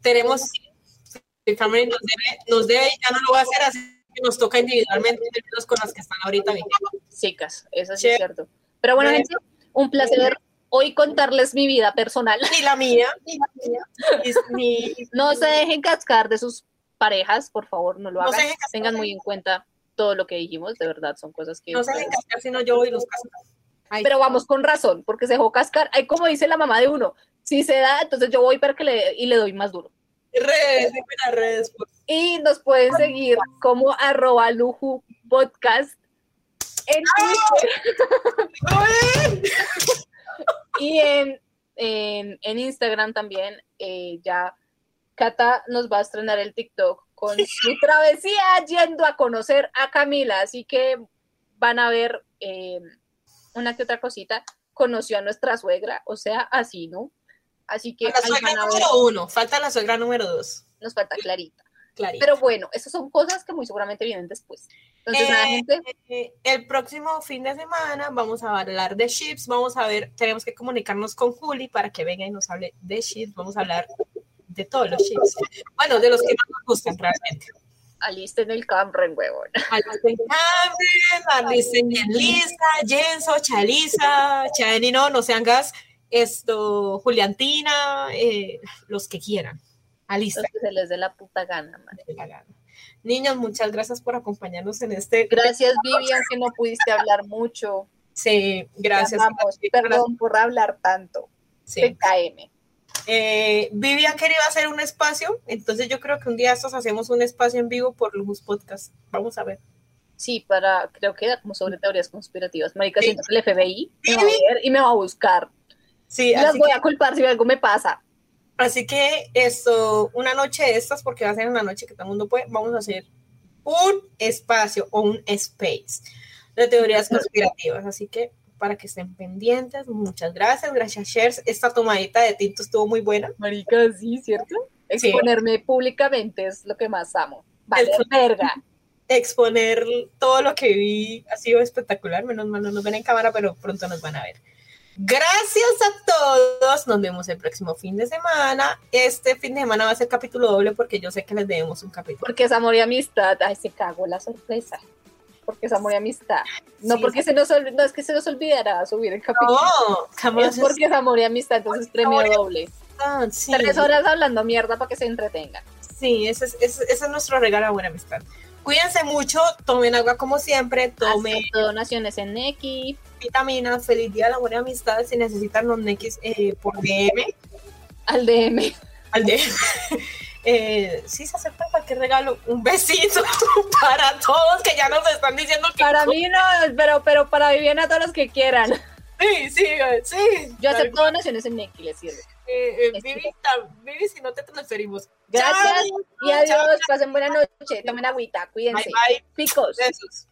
tenemos, el Family nos debe, nos debe y ya no lo va a hacer así que nos toca individualmente con las que están ahorita. Chicas, eso sí es cierto. Pero bueno, Bueno. gente, un placer hoy contarles mi vida personal. Ni la mía, ni la mía, ni, No se dejen cascar de sus parejas, por favor, no lo No se hagan. cascar. Tengan muy en cuenta todo lo que dijimos, de verdad, son cosas que... no se dejen cascar, sino yo voy y los caso. Ay, Pero vamos con razón, porque se dejó cascar. Ay, como dice la mamá de uno, si se da, entonces yo voy para que le, y le doy más duro. redes, las redes. pues. por- Y nos pueden seguir como arroba luju podcast en Twitter y en, en, Instagram también. Eh, ya Cata nos va a estrenar el TikTok con su travesía yendo a conocer a Camila. Así que van a ver eh, una que otra cosita. Conoció a nuestra suegra, o sea, así, ¿no? Así que. La suegra número uno, falta la suegra número dos. Nos falta Clarita. Clarita. Pero bueno, esas son cosas que muy seguramente vienen después. Entonces, eh, gente. Eh, el próximo fin de semana vamos a hablar de chips. Vamos a ver, tenemos que comunicarnos con Juli para que venga y nos hable de chips. Vamos a hablar de todos los chips. Bueno, de los que más nos gustan realmente. Alisten el Camren, huevón. Alisten Camren, alisten Lisa, Jenso, Chalisa, Chani, no, no sean gas, esto, Juliantina, eh, los que quieran. Alista. que se les dé la puta gana, Niños, muchas gracias por acompañarnos en este. Gracias, Vivian, que no pudiste hablar mucho. Sí, gracias. Perdón por hablar tanto. Sí. PKM. Eh, Vivian quería hacer un espacio, entonces yo creo que un día estos hacemos un espacio en vivo por Lujus Podcast. Vamos a ver. Sí, para, creo que era como sobre teorías conspirativas. Marica, siento que el FBI me va a ver y me va a buscar. Sí, las voy a culpar si algo me pasa. Así que esto, una noche de estas, porque va a ser una noche que todo el mundo puede, vamos a hacer un espacio o un space de teorías conspirativas. Así que para que estén pendientes. Muchas gracias, gracias, Shares. Esta tomadita de tinto estuvo muy buena. Marica, sí, ¿cierto? Exponerme públicamente es lo que más amo. Vale, verga. Exponer todo lo que vi ha sido espectacular. Menos mal no nos ven en cámara, pero pronto nos van a ver. Gracias a todos. Nos vemos el próximo fin de semana. Este fin de semana va a ser capítulo doble porque yo sé que les debemos un capítulo. Porque es amor y amistad. Ay, se cagó la sorpresa porque es amor y amistad. No porque se nos no es que se nos olvidará subir el capítulo. No, es porque es amor y amistad, entonces premio doble. Tres horas hablando mierda para que se entretengan. Sí, ese es, ese, es nuestro regalo a buena amistad. Cuídense mucho, tomen agua como siempre, tomen donaciones en Neki. Vitaminas, feliz día de la buena amistad. Si necesitan los Nekis eh, por DM. Al DM. Al DM. eh, sí se acepta cualquier regalo, un besito para todos que ya nos están diciendo que... Para mí no, pero, pero para Viviana todos los que quieran. Sí, sí, sí. Yo acepto donaciones en Neki, le sirve. Eh, eh, Vivi, si no te transferimos. Gracias y adiós, pasen buena noche, tomen agüita, cuídense. Bye, bye. Picos. Besos.